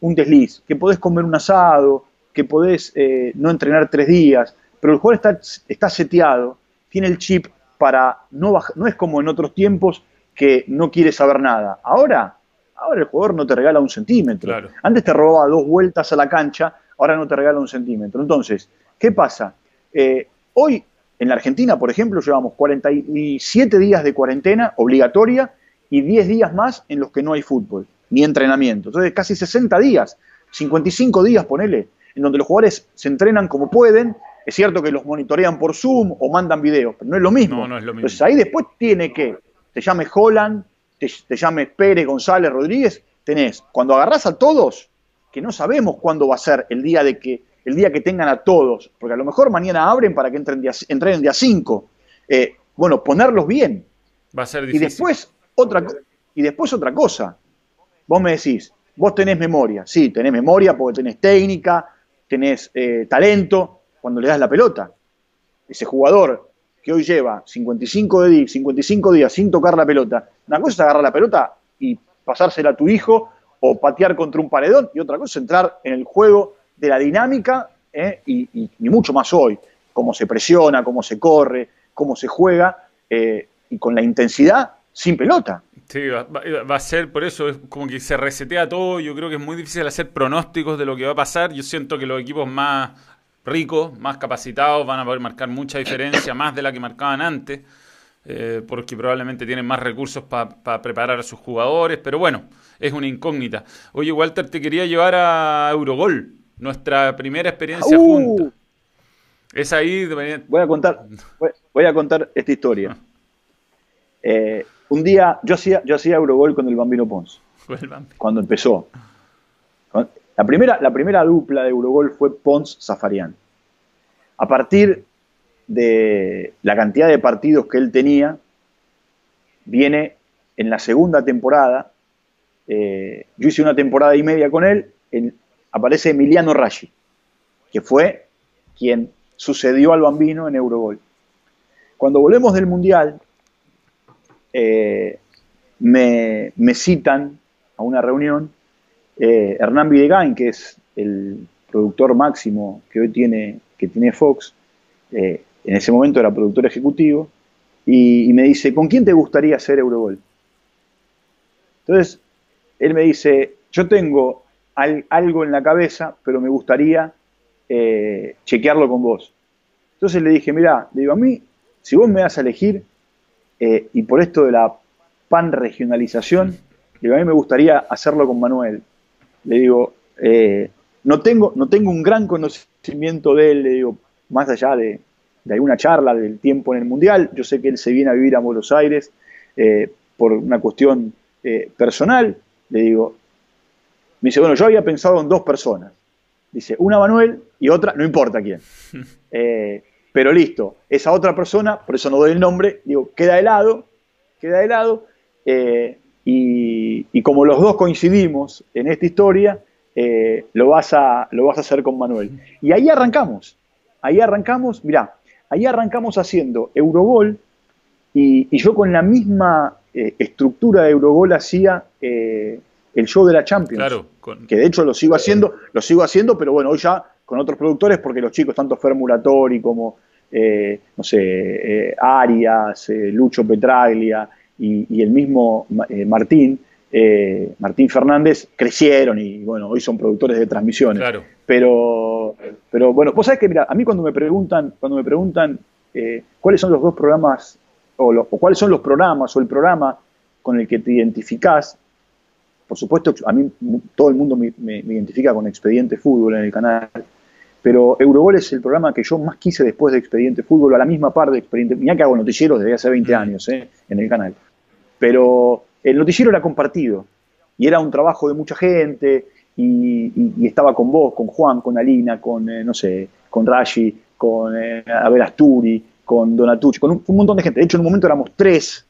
un desliz, que podés comer un asado, que podés eh, no entrenar tres días, pero el jugador está, está seteado, tiene el chip para no bajar, no es como en otros tiempos que no quiere saber nada. Ahora, ahora el jugador no te regala un centímetro. Antes te robaba dos vueltas a la cancha, ahora no te regala un centímetro. Entonces, ¿qué pasa? Eh, hoy en la Argentina, por ejemplo, llevamos 47 días de cuarentena obligatoria y 10 días más en los que no hay fútbol ni entrenamiento. Entonces, casi 60 días, 55 días, ponele, en donde los jugadores se entrenan como pueden. Es cierto que los monitorean por Zoom o mandan videos, pero no es lo mismo. No, no es lo mismo. Entonces, ahí después tiene que, te llame Holland, te, te llame Pérez, González, Rodríguez, tenés, cuando agarrás a todos, que no sabemos cuándo va a ser el día de que el día que tengan a todos, porque a lo mejor mañana abren para que entren, día, entren día 5. Eh, bueno, ponerlos bien. Va a ser difícil. Y después, otra, y después otra cosa. Vos me decís, vos tenés memoria. Sí, tenés memoria porque tenés técnica, tenés eh, talento cuando le das la pelota. Ese jugador que hoy lleva 55, de, 55 días sin tocar la pelota, una cosa es agarrar la pelota y pasársela a tu hijo o patear contra un paredón y otra cosa es entrar en el juego de la dinámica ¿eh? y, mucho más hoy, cómo se presiona, cómo se corre, cómo se juega eh, y con la intensidad sin pelota. Sí, va, a ser por eso, es como que se resetea todo. Yo creo que es muy difícil hacer pronósticos de lo que va a pasar. Yo siento que los equipos más ricos, más capacitados, van a poder marcar mucha diferencia, más de la que marcaban antes, eh, porque probablemente tienen más recursos para preparar a sus jugadores. Pero bueno, es una incógnita. Oye, Walter, te quería llevar a Eurogol nuestra primera experiencia uh. junta. Es ahí. Voy a contar, voy, a contar esta historia. Eh, un día, yo hacía, yo hacía Eurogol con el Bambino Pons. Cuando empezó. La primera, la primera dupla de Eurogol fue Pons-Zafarian. A partir de la cantidad de partidos que él tenía, viene en la segunda temporada. Eh, yo hice una temporada y media con él. Aparece Emiliano Rashi, que fue quien sucedió al bambino en Eurogol. Cuando volvemos del Mundial, eh, me, citan a una reunión eh, Hernán Videgain, que es el productor máximo que hoy tiene, que Fox, eh, en ese momento era productor ejecutivo, y, me dice, ¿con quién te gustaría hacer Eurogol? Entonces, él me dice, yo tengo algo en la cabeza, pero me gustaría eh, chequearlo con vos. Entonces le dije, mira, le digo, a mí, si vos me das a elegir, y por esto de la pan-regionalización, digo, a mí me gustaría hacerlo con Manuel. Le digo, eh, no, tengo, no tengo un gran conocimiento de él, le digo, más allá de, de, alguna charla del tiempo en el Mundial. Yo sé que él se viene a vivir a Buenos Aires por una cuestión personal. Le digo, me dice, bueno, yo había pensado en dos personas. Dice, una Manuel y otra, no importa quién. Eh, pero listo, esa otra persona, por eso no doy el nombre, digo, queda de lado, queda de lado. Eh, y, como los dos coincidimos en esta historia, eh, lo, vas a, lo vas a hacer con Manuel. Y ahí arrancamos. Ahí arrancamos, mirá, ahí arrancamos haciendo Eurogol y, y yo con la misma estructura de Eurogol hacía el show de la Champions. Claro, que de hecho lo sigo haciendo, lo sigo haciendo, pero bueno, hoy ya con otros productores, porque los chicos, tanto Fermulatori como, eh, no sé, eh, Arias, eh, Lucho Petraglia y, el mismo Martín, eh, Martín Fernández, crecieron y bueno, hoy son productores de transmisiones. Claro. Pero, pero bueno, vos sabés que, mira, a mí cuando me preguntan, cuando me preguntan eh, cuáles son los dos programas, o, cuáles son los programas, o el programa con el que te identificás, por supuesto, a mí todo el mundo me, identifica con Expediente Fútbol en el canal, pero Eurogol es el programa que yo más quise después de Expediente Fútbol, a la misma par de Expediente. Mira que hago noticieros desde hace 20 mm. años eh, en el canal. Pero el noticiero era compartido y era un trabajo de mucha gente y, estaba con vos, con Juan, con Alina, con, eh, no sé, con Rashi, con eh, Abel Asturi, con Donatucci, con un, montón de gente. De hecho, en un momento éramos tres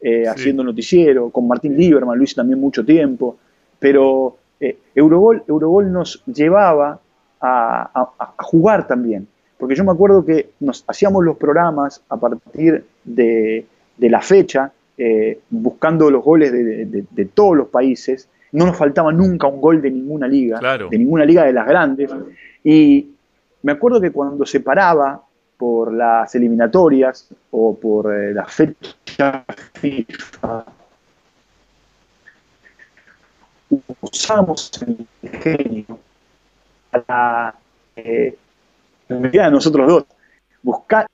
eh, haciendo noticiero, con Martín Lieberman, lo hice también mucho tiempo, pero eh, Eurogol, nos llevaba a, jugar también, porque yo me acuerdo que nos hacíamos los programas a partir de, de la fecha eh, buscando los goles de, todos los países. No nos faltaba nunca un gol de ninguna liga, de ninguna liga de las grandes. Y me acuerdo que cuando se paraba por las eliminatorias o por eh, la fecha FIFA, usamos el genio para, eh, nosotros dos, buscar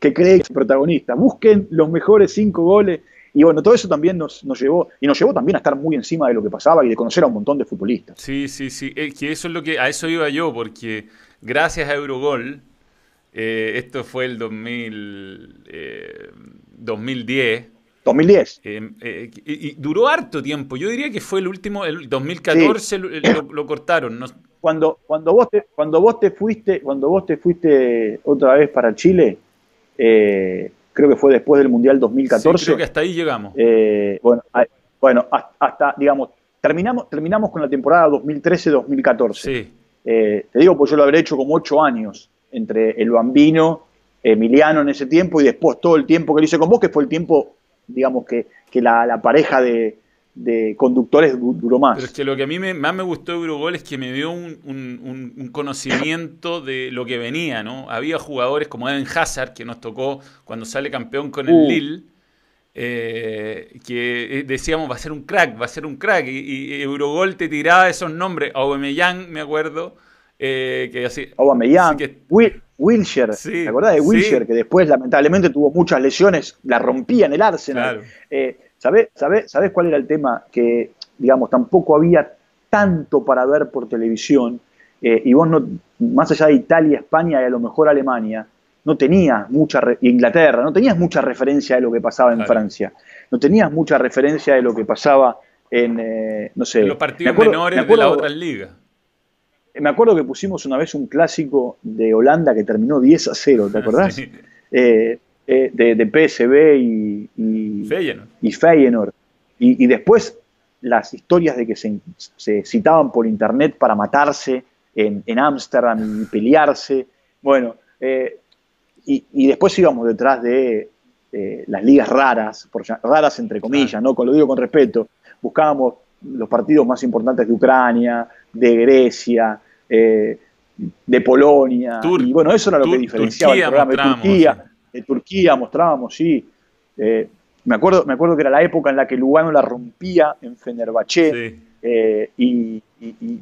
que cree que es protagonista. Busquen los mejores cinco goles. Y bueno, todo eso también nos, llevó, y nos llevó también a estar muy encima de lo que pasaba y de conocer a un montón de futbolistas. Sí, sí, sí. Es que eso es lo que, a eso iba yo, porque gracias a Eurogol, eh, esto fue el 2000, 2010. 2010. y, duró harto tiempo. Yo diría que fue el último, el 2014 lo, cortaron. Cuando, cuando, vos te, cuando vos te fuiste, cuando vos te fuiste otra vez para Chile, eh, creo que fue después del Mundial 2014. creo que hasta ahí llegamos. Eh, bueno, bueno, hasta, digamos, terminamos, terminamos con la temporada 2013-2014. Sí. Eh, te digo, pues yo lo habré hecho como ocho años, entre el Bambino, Emiliano en ese tiempo y después todo el tiempo que lo hice con vos, que fue el tiempo, digamos, que, que la pareja de, de conductores duró más. Pero es que lo que a mí más me gustó de Eurogol es que me dio un, conocimiento de lo que venía, ¿no? Había jugadores como Eden Hazard, que nos tocó cuando sale campeón con el uh. Lille, eh, que eh, decíamos va a ser un crack, va a ser un crack, y, Eurogol te tiraba esos nombres, Aubameyang, me acuerdo, eh, que así... Aubameyang, Wilshire, ¿te acordás de Wilshire? Que después lamentablemente tuvo muchas lesiones, la rompía en el Arsenal. Claro. ¿Sabés, cuál era el tema? Que, digamos, tampoco había tanto para ver por televisión eh, y vos no, más allá de Italia, España y a lo mejor Alemania, no tenías mucha, Inglaterra, no tenías mucha referencia de lo que pasaba en Francia, no tenías mucha referencia de lo que pasaba en, eh, no sé... los partidos menores de la otra liga. Me acuerdo que pusimos una vez un clásico de Holanda que terminó 10 a 0, ¿te acordás? Sí. Eh, eh, de, de, PSB y, y Feyenoord. Y, después las historias de que se, citaban por internet para matarse en Ámsterdam y pelearse. Bueno, eh, y, después íbamos detrás de las ligas raras, por, raras entre comillas, ¿no? lo digo con respeto. Buscábamos los partidos más importantes de Ucrania, de Grecia, eh, de Polonia. y bueno, eso era lo que diferenciaba el programa de Turquía de Turquía mostrábamos, sí. Eh, me, acuerdo, me acuerdo que era la época en la que Lugano la rompía en Fenerbahce eh, y,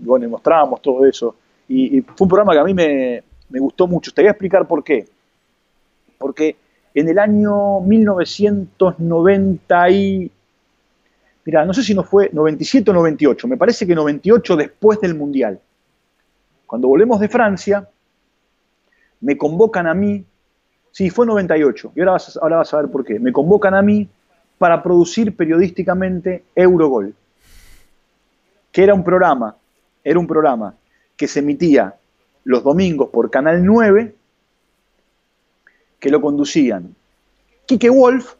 bueno, mostrábamos todo eso. Y, fue un programa que a mí me, gustó mucho. Te voy a explicar por qué. Porque en el año 1990 y... Mira, no sé si no fue 97 o 98, me parece que 98 después del Mundial. Cuando volvemos de Francia, me convocan a mí Sí, fue 98. Y ahora vas, ahora vas a ver por qué. Me convocan a mí para producir periodísticamente Eurogol, que era un programa, era un programa que se emitía los domingos por Canal 9, que lo conducían Quique Wolf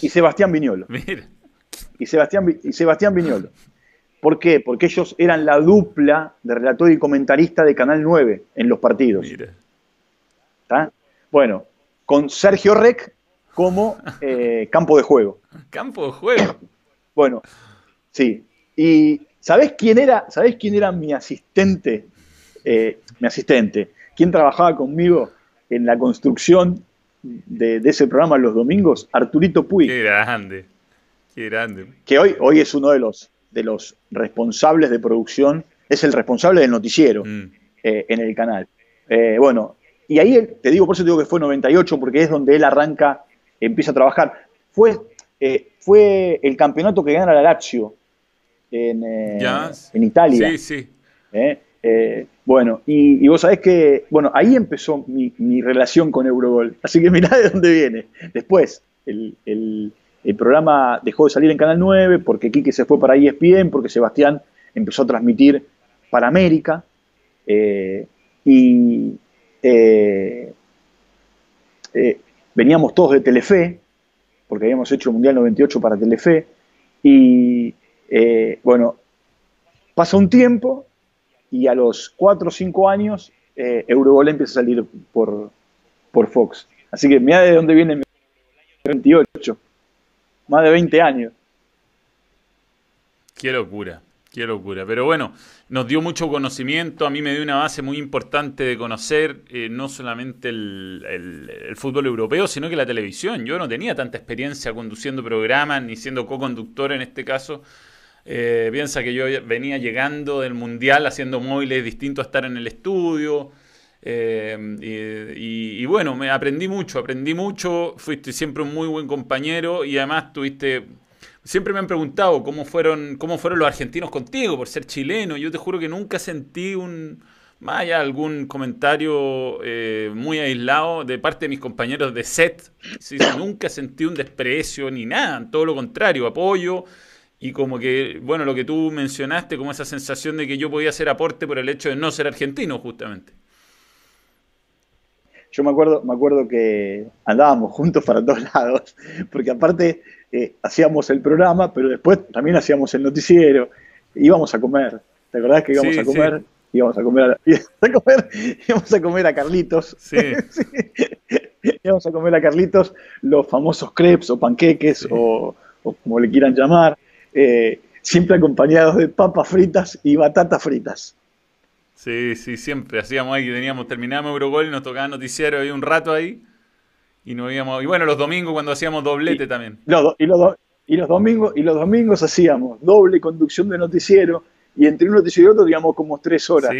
y Sebastián Viñolo. Y Sebastián, y Sebastián Viñolo. ¿Por qué? Porque ellos eran la dupla de relator y comentarista de Canal 9 en los partidos. ¿Está? Bueno, con Sergio Rec como eh, campo de juego. Campo de juego. Bueno, sí. ¿Y sabés quién era, sabés quién era mi asistente? Eh, mi asistente. ¿Quién trabajaba conmigo en la construcción de, ese programa los domingos? Arturito Puig. Qué grande. Qué grande. Que hoy, hoy es uno de los, de los responsables de producción, es el responsable del noticiero mm. eh, en el canal. Eh, bueno, y ahí te digo, por eso te digo que fue 98, porque es donde él arranca, empieza a trabajar. Fue, eh, fue el campeonato que gana la Lazio en, en Italia. Sí, sí. bueno, y, vos sabés que, bueno, ahí empezó mi, relación con Eurogol. Así que mirá de dónde viene. Después, el, el programa dejó de salir en Canal 9 porque Quique se fue para ESPN, porque Sebastián empezó a transmitir para América. Eh, y eh, eh, veníamos todos de Telefe, porque habíamos hecho el Mundial 98 para Telefe. Y bueno, pasa un tiempo y a los 4 o 5 años Eurogol empieza a salir por, por Fox. Así que mira de dónde viene el 28 más de 20 años. Qué locura, qué locura. Pero bueno, nos dio mucho conocimiento, a mí me dio una base muy importante de conocer eh, no solamente el, fútbol europeo, sino que la televisión. Yo no tenía tanta experiencia conduciendo programas, ni siendo co-conductor en este caso. Eh, piensa que yo venía llegando del mundial haciendo móviles distintos a estar en el estudio. Eh, y, bueno, me aprendí mucho, aprendí mucho, fuiste siempre un muy buen compañero y además tuviste... Siempre me han preguntado cómo fueron, cómo fueron los argentinos contigo por ser chileno. Yo te juro que nunca sentí un, vaya, algún comentario eh, muy aislado de parte de mis compañeros de set. nunca sentí un desprecio ni nada, todo lo contrario, apoyo y como que, bueno, lo que tú mencionaste, como esa sensación de que yo podía hacer aporte por el hecho de no ser argentino, justamente. Yo me acuerdo, me acuerdo que andábamos juntos para todos lados, porque aparte eh, hacíamos el programa, pero después también hacíamos el noticiero, íbamos a comer. ¿Te acordás que íbamos a comer? Íbamos a comer, a, comer, íbamos a comer a Carlitos. Sí. íbamos a comer a Carlitos los famosos crepes o panqueques o, como le quieran llamar, eh, siempre acompañados de papas fritas y batatas fritas. Sí, sí, siempre hacíamos ahí, teníamos, terminábamos Eurogol y nos tocaba noticiero ahí un rato ahí. Y no íbamos, y bueno, los domingos cuando hacíamos doblete también. y, los, y los domingos, y los domingos hacíamos doble conducción de noticiero, y entre un noticiero y otro digamos como tres horas.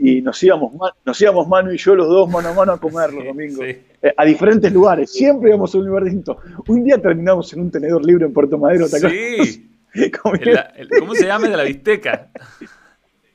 Y nos íbamos, nos íbamos Manu y yo los dos mano a mano a comer los domingos. Eh, a diferentes lugares, siempre íbamos a un lugar distinto. Un día terminamos en un tenedor libre en Puerto Madero, ¿te Sí. ¿Cómo se llama? De la bisteca.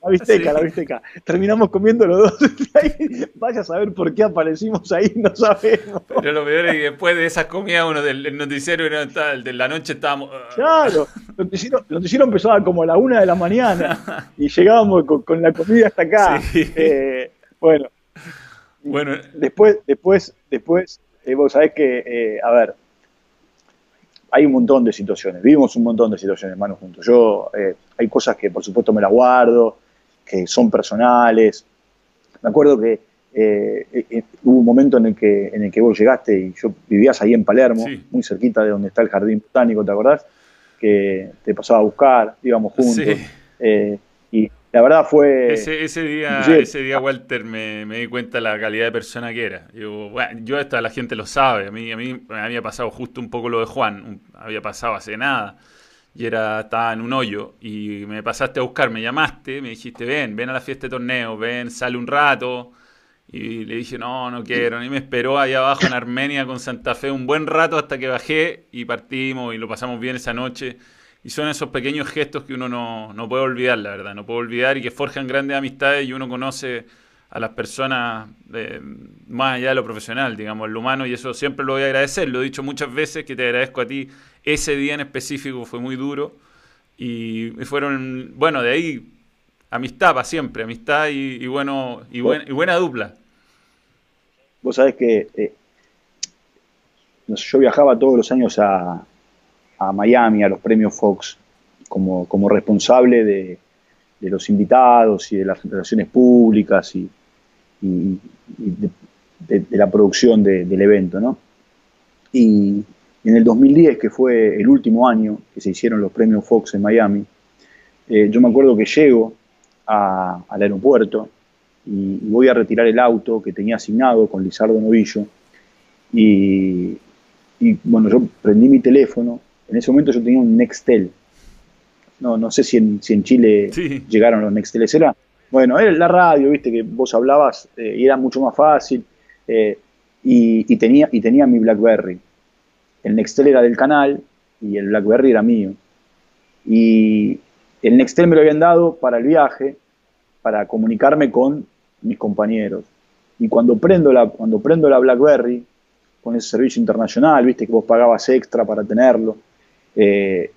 La bisteca, la bisteca. Terminamos comiendo los dos. Vaya a saber por qué aparecimos ahí, no sabemos. Pero lo peor es que después de esas comidas, uno del noticiero el de la noche estábamos. Uh. Claro, el noticiero, empezaba como a la una de la mañana y llegábamos con, la comida hasta acá. Eh, bueno. Bueno. Después, después, después, eh, vos sabés que, eh, a ver, hay un montón de situaciones, vivimos un montón de situaciones, hermanos, juntos. Yo, hay cosas que por supuesto me las guardo, que son personales. Me acuerdo que eh, eh, eh, hubo un momento en el, que, en el que vos llegaste y yo vivías ahí en Palermo, muy cerquita de donde está el jardín botánico, ¿te acordás? Que te pasaba a buscar, íbamos juntos. y la verdad fue... Ese, día, ese día Walter, me, di cuenta de la calidad de persona que era. Yo, bueno, yo esta la gente lo sabe, a mí, a mí me había pasado justo un poco lo de Juan, había pasado hace nada y era, estaba en un hoyo y me pasaste a buscar, me llamaste, me dijiste, ven, ven a la fiesta de torneo, ven, sale un rato. Y le dije, no, no quiero. Y me esperó ahí abajo en Armenia con Santa Fe un buen rato hasta que bajé y partimos y lo pasamos bien esa noche. Y son esos pequeños gestos que uno no, no puede olvidar, la verdad, no puede olvidar y que forjan grandes amistades y uno conoce a las personas eh, más allá de lo profesional, digamos, lo humano, y eso siempre lo voy a agradecer. Lo he dicho muchas veces que te agradezco a ti. Ese día en específico fue muy duro y fueron, bueno, de ahí amistad para siempre, amistad y, bueno y, buena dupla. Vos sabés que eh, yo viajaba todos los años a, a, Miami, a los premios Fox, como, como responsable de, de los invitados y de las relaciones públicas y, y, de, la producción del evento, ¿no? Y, en el 2010, que fue el último año que se hicieron los premios Fox en Miami, eh, yo me acuerdo que llego al aeropuerto y, voy a retirar el auto que tenía asignado con Lizardo Novillo y, bueno, yo prendí mi teléfono en ese momento yo tenía un Nextel. No, no sé si en, si en Chile llegaron los Nexteles. Era, bueno, era la radio, viste, que vos hablabas eh, y era mucho más fácil. Eh, y, tenía, y tenía mi Blackberry. El Nextel era del canal y el Blackberry era mío. Y el Nextel me lo habían dado para el viaje, para comunicarme con mis compañeros. Y cuando prendo la, cuando prendo la BlackBerry, con ese servicio internacional, viste que vos pagabas extra para tenerlo, eh,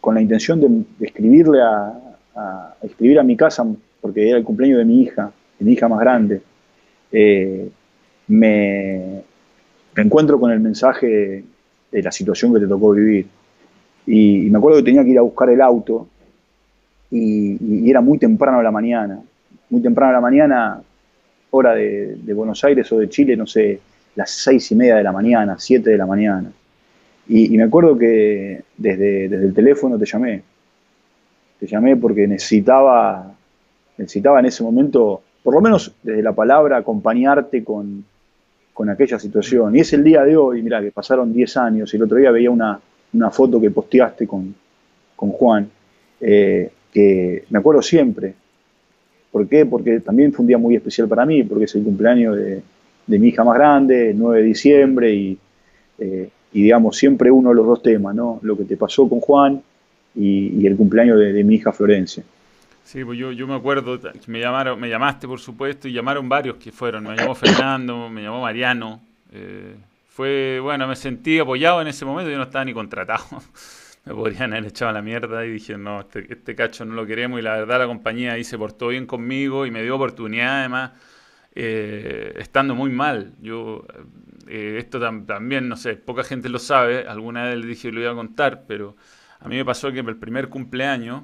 con la intención de, escribirle a, escribir a mi casa, porque era el cumpleaños de mi hija, de mi hija más grande, eh, me, encuentro con el mensaje de la situación que te tocó vivir. Y, me acuerdo que tenía que ir a buscar el auto y, era muy temprano a la mañana. Muy temprano a la mañana, hora de, Buenos Aires o de Chile, no sé, las seis y media de la mañana, siete de la mañana. Y, me acuerdo que desde, desde el teléfono te llamé. Te llamé porque necesitaba, necesitaba en ese momento, por lo menos desde la palabra, acompañarte con, con aquella situación. Y es el día de hoy, mira, que pasaron 10 años, y el otro día veía una, una foto que posteaste con, con Juan, eh, que me acuerdo siempre. ¿Por qué? Porque también fue un día muy especial para mí, porque es el cumpleaños de, de mi hija más grande, el 9 de diciembre, y, eh, y, digamos, siempre uno de los dos temas, ¿no? Lo que te pasó con Juan y, el cumpleaños de, de mi hija Florencia. Sí, pues yo, yo me acuerdo me llamaron, me llamaste por supuesto y llamaron varios que fueron. Me llamó Fernando, me llamó Mariano. Eh, fue, bueno, me sentí apoyado en ese momento, yo no estaba ni contratado. me podrían haber echado a la mierda y dije, no, este, este, cacho no lo queremos y la verdad la compañía ahí se portó bien conmigo y me dio oportunidad además, eh, estando muy mal. Yo, eh, esto también, no sé, poca gente lo sabe, alguna vez le dije lo iba a contar, pero a mí me pasó que el primer cumpleaños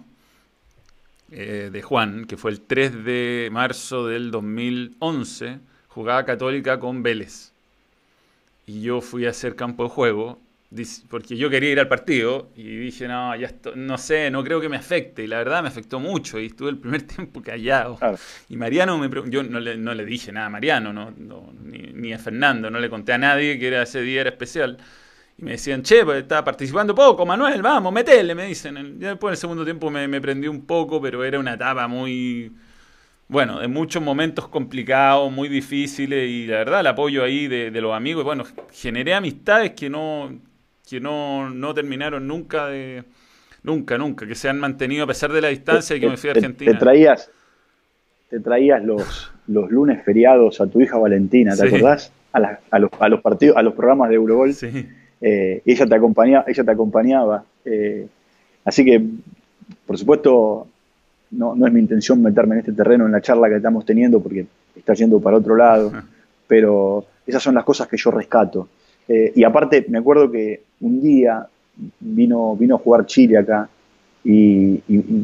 eh, de Juan, que fue el 3 de marzo del 2011, jugaba Católica con Vélez. Y yo fui a hacer campo de juego porque yo quería ir al partido y dije, no, ya no sé, no creo que me afecte. Y la verdad me afectó mucho y estuve el primer tiempo callado. Y Mariano, me yo no le, no le dije nada a Mariano, no, ni, ni, a Fernando, no le conté a nadie que era, ese día era especial. Y me decían, che, pues está participando poco, Manuel, vamos, metele, me dicen. Ya después en el segundo tiempo me, me prendí un poco, pero era una etapa muy, bueno, de muchos momentos complicados, muy difíciles, y la verdad el apoyo ahí de, los amigos, bueno, generé amistades que no, que no, no terminaron nunca de, nunca, nunca, que se han mantenido a pesar de la distancia y que me fui a Argentina. Te, traías, te traías los, los lunes feriados a tu hija Valentina, ¿te acordás? A, a, los, a los partidos, a los programas de Eurogol. Sí eh, ella te acompañaba, ella te acompañaba. Eh, así que, por supuesto, no, no, es mi intención meterme en este terreno en la charla que estamos teniendo porque está yendo para otro lado, pero esas son las cosas que yo rescato. Eh, y aparte, me acuerdo que un día vino, vino a jugar Chile acá y,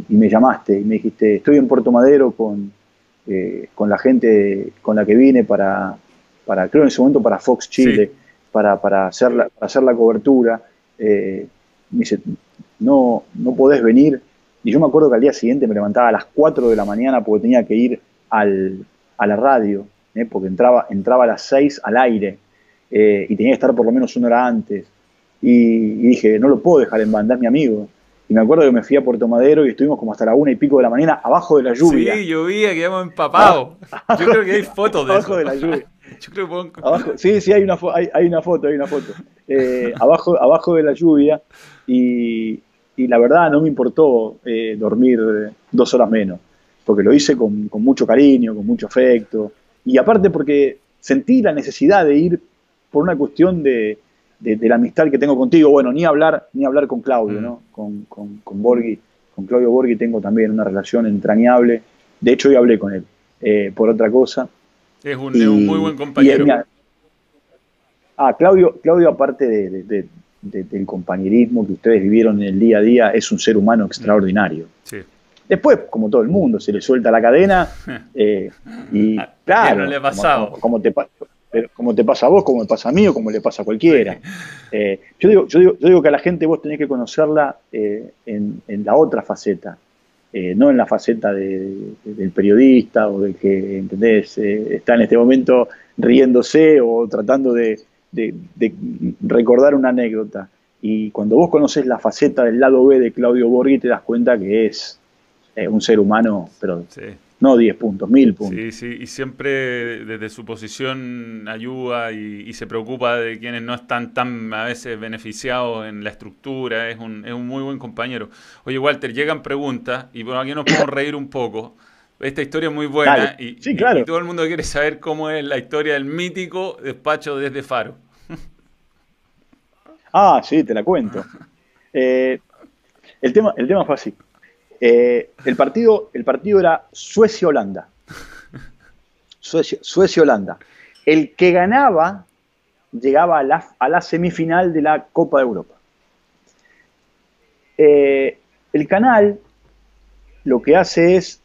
me llamaste y me dijiste, estoy en Puerto Madero con, con la gente con la que vine para, para, creo en ese momento para Fox Chile para, para, hacer, la, para hacer la cobertura. Eh, me dice, no, no podés venir. Y yo me acuerdo que al día siguiente me levantaba a las 4 de la mañana porque tenía que ir al, a la radio, ¿eh? porque entraba, entraba a las 6 al aire eh, y tenía que estar por lo menos una hora antes. Y, dije, no lo puedo dejar en banda, es mi amigo. Y me acuerdo que me fui a Puerto Madero y estuvimos como hasta la una y pico de la mañana abajo de la lluvia. Sí, llovía, quedamos empapados. Yo creo que hay fotos de abajo de la lluvia. sí, sí, hay una, hay, hay, una foto, hay una foto. Eh, abajo, abajo de la lluvia y, la verdad no me importó eh, dormir dos horas menos, porque lo hice con, mucho cariño, con mucho afecto y aparte porque sentí la necesidad de ir por una cuestión de, la amistad que tengo contigo. Bueno, ni hablar, ni hablar con Claudio, mm. ¿no? Con, con, con Borghi, con Claudio Borghi tengo también una relación entrañable. De hecho, hoy hablé con él eh, por otra cosa. Es un, muy buen compañero. ah, Claudio, Claudio aparte de, del compañerismo que ustedes vivieron en el día a día, es un ser humano extraordinario. Sí. Después, como todo el mundo, se le suelta la cadena eh, y claro, le ha pasado? Como, te, como te pasa a vos, como me pasa a mí o como le pasa a cualquiera. Eh, yo, digo, yo, digo, yo digo que a la gente vos tenés que conocerla eh, en, en, la otra faceta. Eh, no en la faceta del periodista o del que, ¿entendés? Eh, está en este momento riéndose o tratando de, recordar una anécdota. Y cuando vos conoces la faceta del lado B de Claudio Borghi, te das cuenta que es eh, un ser humano, pero no 10 puntos, 1000 puntos. Sí, sí, y siempre desde su posición ayuda y, se preocupa de quienes no están tan a veces beneficiados en la estructura, es un, es un muy buen compañero. Oye, Walter, llegan preguntas y por aquí nos podemos reír un poco. Esta historia es muy buena y, y, todo el mundo quiere saber cómo es la historia del mítico despacho desde Faro. Ah, sí, te la cuento. Eh, el, tema, el tema fue así. Eh, el, partido, el partido era Suecia-Holanda. Suecia-Holanda. el que ganaba llegaba a la, a la, semifinal de la Copa de Europa. Eh, el canal lo que hace es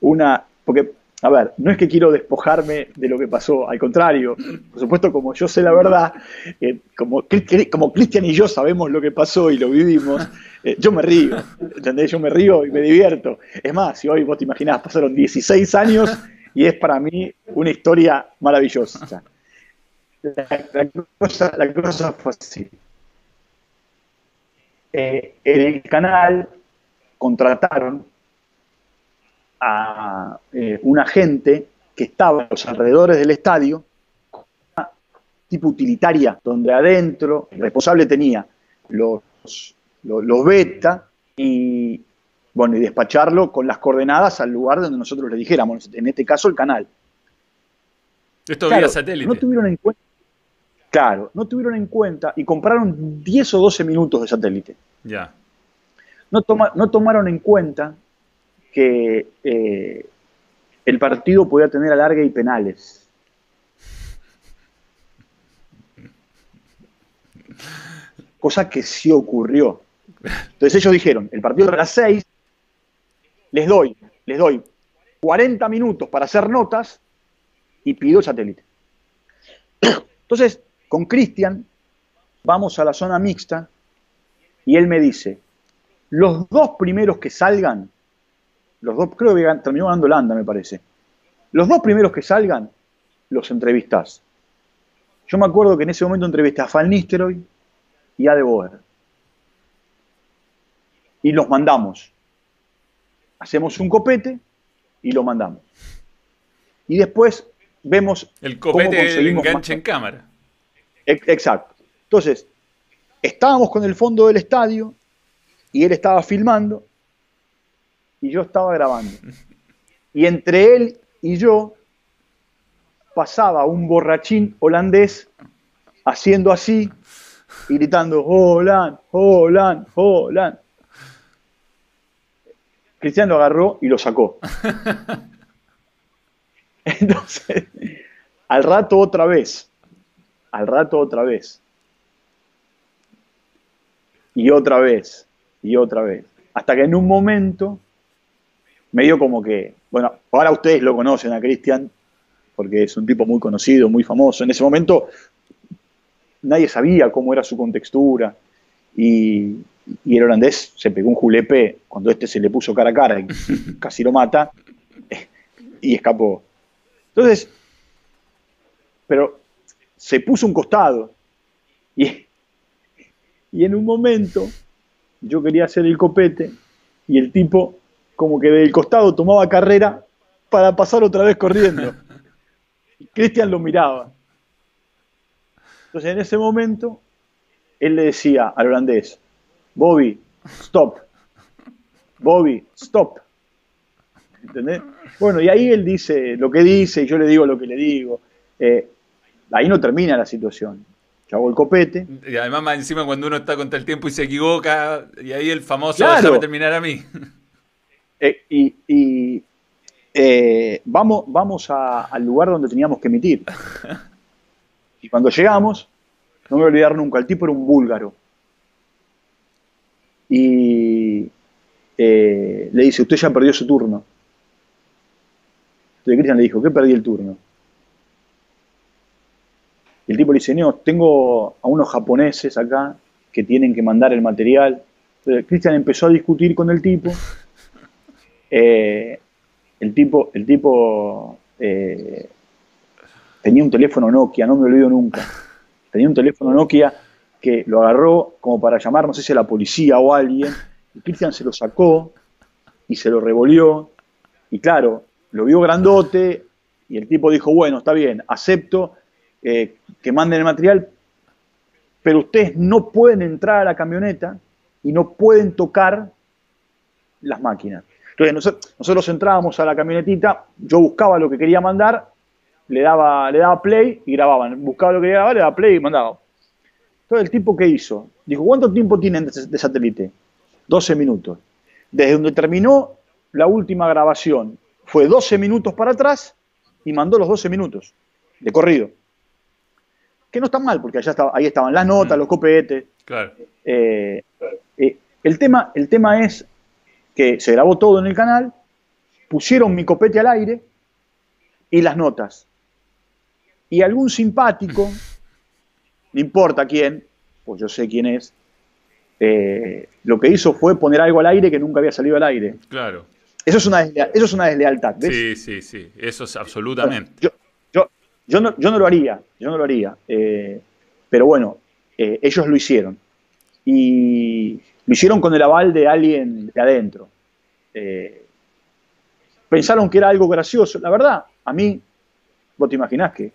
una. Porque a ver, no es que quiero despojarme de lo que pasó, al contrario, por supuesto, como yo sé la verdad, eh, como, como Cristian y yo sabemos lo que pasó y lo vivimos, eh, yo me río, ¿entendés? Yo me río y me divierto. Es más, si hoy vos te imaginás, pasaron 16 años y es para mí una historia maravillosa. La, cosa, fue así. Eh, en el canal contrataron a eh, un agente que estaba en los alrededores del estadio, tipo utilitaria, donde adentro el responsable tenía los, los, beta y, bueno, y despacharlo con las coordenadas al lugar donde nosotros le dijéramos, en este caso el canal. Esto vía satélite. No tuvieron en cuenta, claro, no tuvieron en cuenta y compraron 10 o 12 minutos de satélite. Ya. No, no tomaron en cuenta que eh, el partido podía tener alargue y penales. Cosa que sí ocurrió. Entonces ellos dijeron, el partido era las 6, les doy, les doy 40 minutos para hacer notas y pido satélite. Entonces, con Cristian vamos a la zona mixta y él me dice, los dos primeros que salgan los dos, creo que terminó ganando Landa, me parece. Los dos primeros que salgan, los entrevistas. Yo me acuerdo que en ese momento entrevisté a Nistelrooy y a De Boer. Y los mandamos. Hacemos un copete y lo mandamos. Y después vemos. El copete el enganche en cámara. Exacto. Entonces, estábamos con el fondo del estadio y él estaba filmando y yo estaba grabando. Y entre él y yo pasaba un borrachín holandés haciendo así y gritando Holland, Holland, Holland. Cristian lo agarró y lo sacó. Entonces, al rato otra vez, al rato otra vez, y otra vez, y otra vez, hasta que en un momento medio como que, bueno, ahora ustedes lo conocen a Cristian, porque es un tipo muy conocido, muy famoso. En ese momento nadie sabía cómo era su contextura y, el holandés se pegó un julepe cuando este se le puso cara a cara y casi lo mata y escapó. Entonces, pero se puso un costado y, y en un momento yo quería hacer el copete y el tipo como que del costado tomaba carrera para pasar otra vez corriendo. Cristian lo miraba. Entonces en ese momento él le decía al holandés, Bobby, stop. Bobby, stop. ¿Entendés? Bueno, y ahí él dice lo que dice y yo le digo lo que le digo. Eh, ahí no termina la situación. Yo hago el copete. Y además, más encima, cuando uno está contra el tiempo y se equivoca, y ahí el famoso claro. terminar a mí. Eh, y, eh, vamos, vamos al lugar donde teníamos que emitir. Y cuando llegamos, no me voy a olvidar nunca, el tipo era un búlgaro. Y eh, le dice, usted ya perdió su turno. Entonces Cristian le dijo, ¿qué perdí el turno? Y el tipo le dice, no, tengo a unos japoneses acá que tienen que mandar el material. Entonces Cristian empezó a discutir con el tipo eh, el tipo, el tipo eh, tenía un teléfono Nokia, no me olvido nunca. tenía un teléfono Nokia que lo agarró como para llamar, no sé si a la policía o a alguien, y Cristian se lo sacó y se lo revolvió, y claro, lo vio grandote, y el tipo dijo, bueno, está bien, acepto eh, que manden el material, pero ustedes no pueden entrar a la camioneta y no pueden tocar las máquinas. Entonces nosotros, entrábamos a la camionetita, yo buscaba lo que quería mandar, le daba, le daba play y grababan. Buscaba lo que quería grabar, le daba play y mandaba. Entonces el tipo que hizo, dijo, ¿cuánto tiempo tienen de satélite? 12 minutos. Desde donde terminó la última grabación, fue 12 minutos para atrás y mandó los 12 minutos de corrido. Que no está mal, porque allá estaba, ahí estaban las notas, los copetes. Claro. Eh, eh, el, tema, el tema es que se grabó todo en el canal, pusieron mi copete al aire y las notas. Y algún simpático, no importa quién, pues yo sé quién es, eh, lo que hizo fue poner algo al aire que nunca había salido al aire. Claro. Eso es una, eso es una deslealtad. Sí, sí, sí, eso es absolutamente. yo, yo, yo, no, yo no lo haría, yo no lo haría. Eh, pero bueno, eh, ellos lo hicieron. Y lo hicieron con el aval de alguien de adentro. Eh, pensaron que era algo gracioso. La verdad, a mí, vos te imaginás que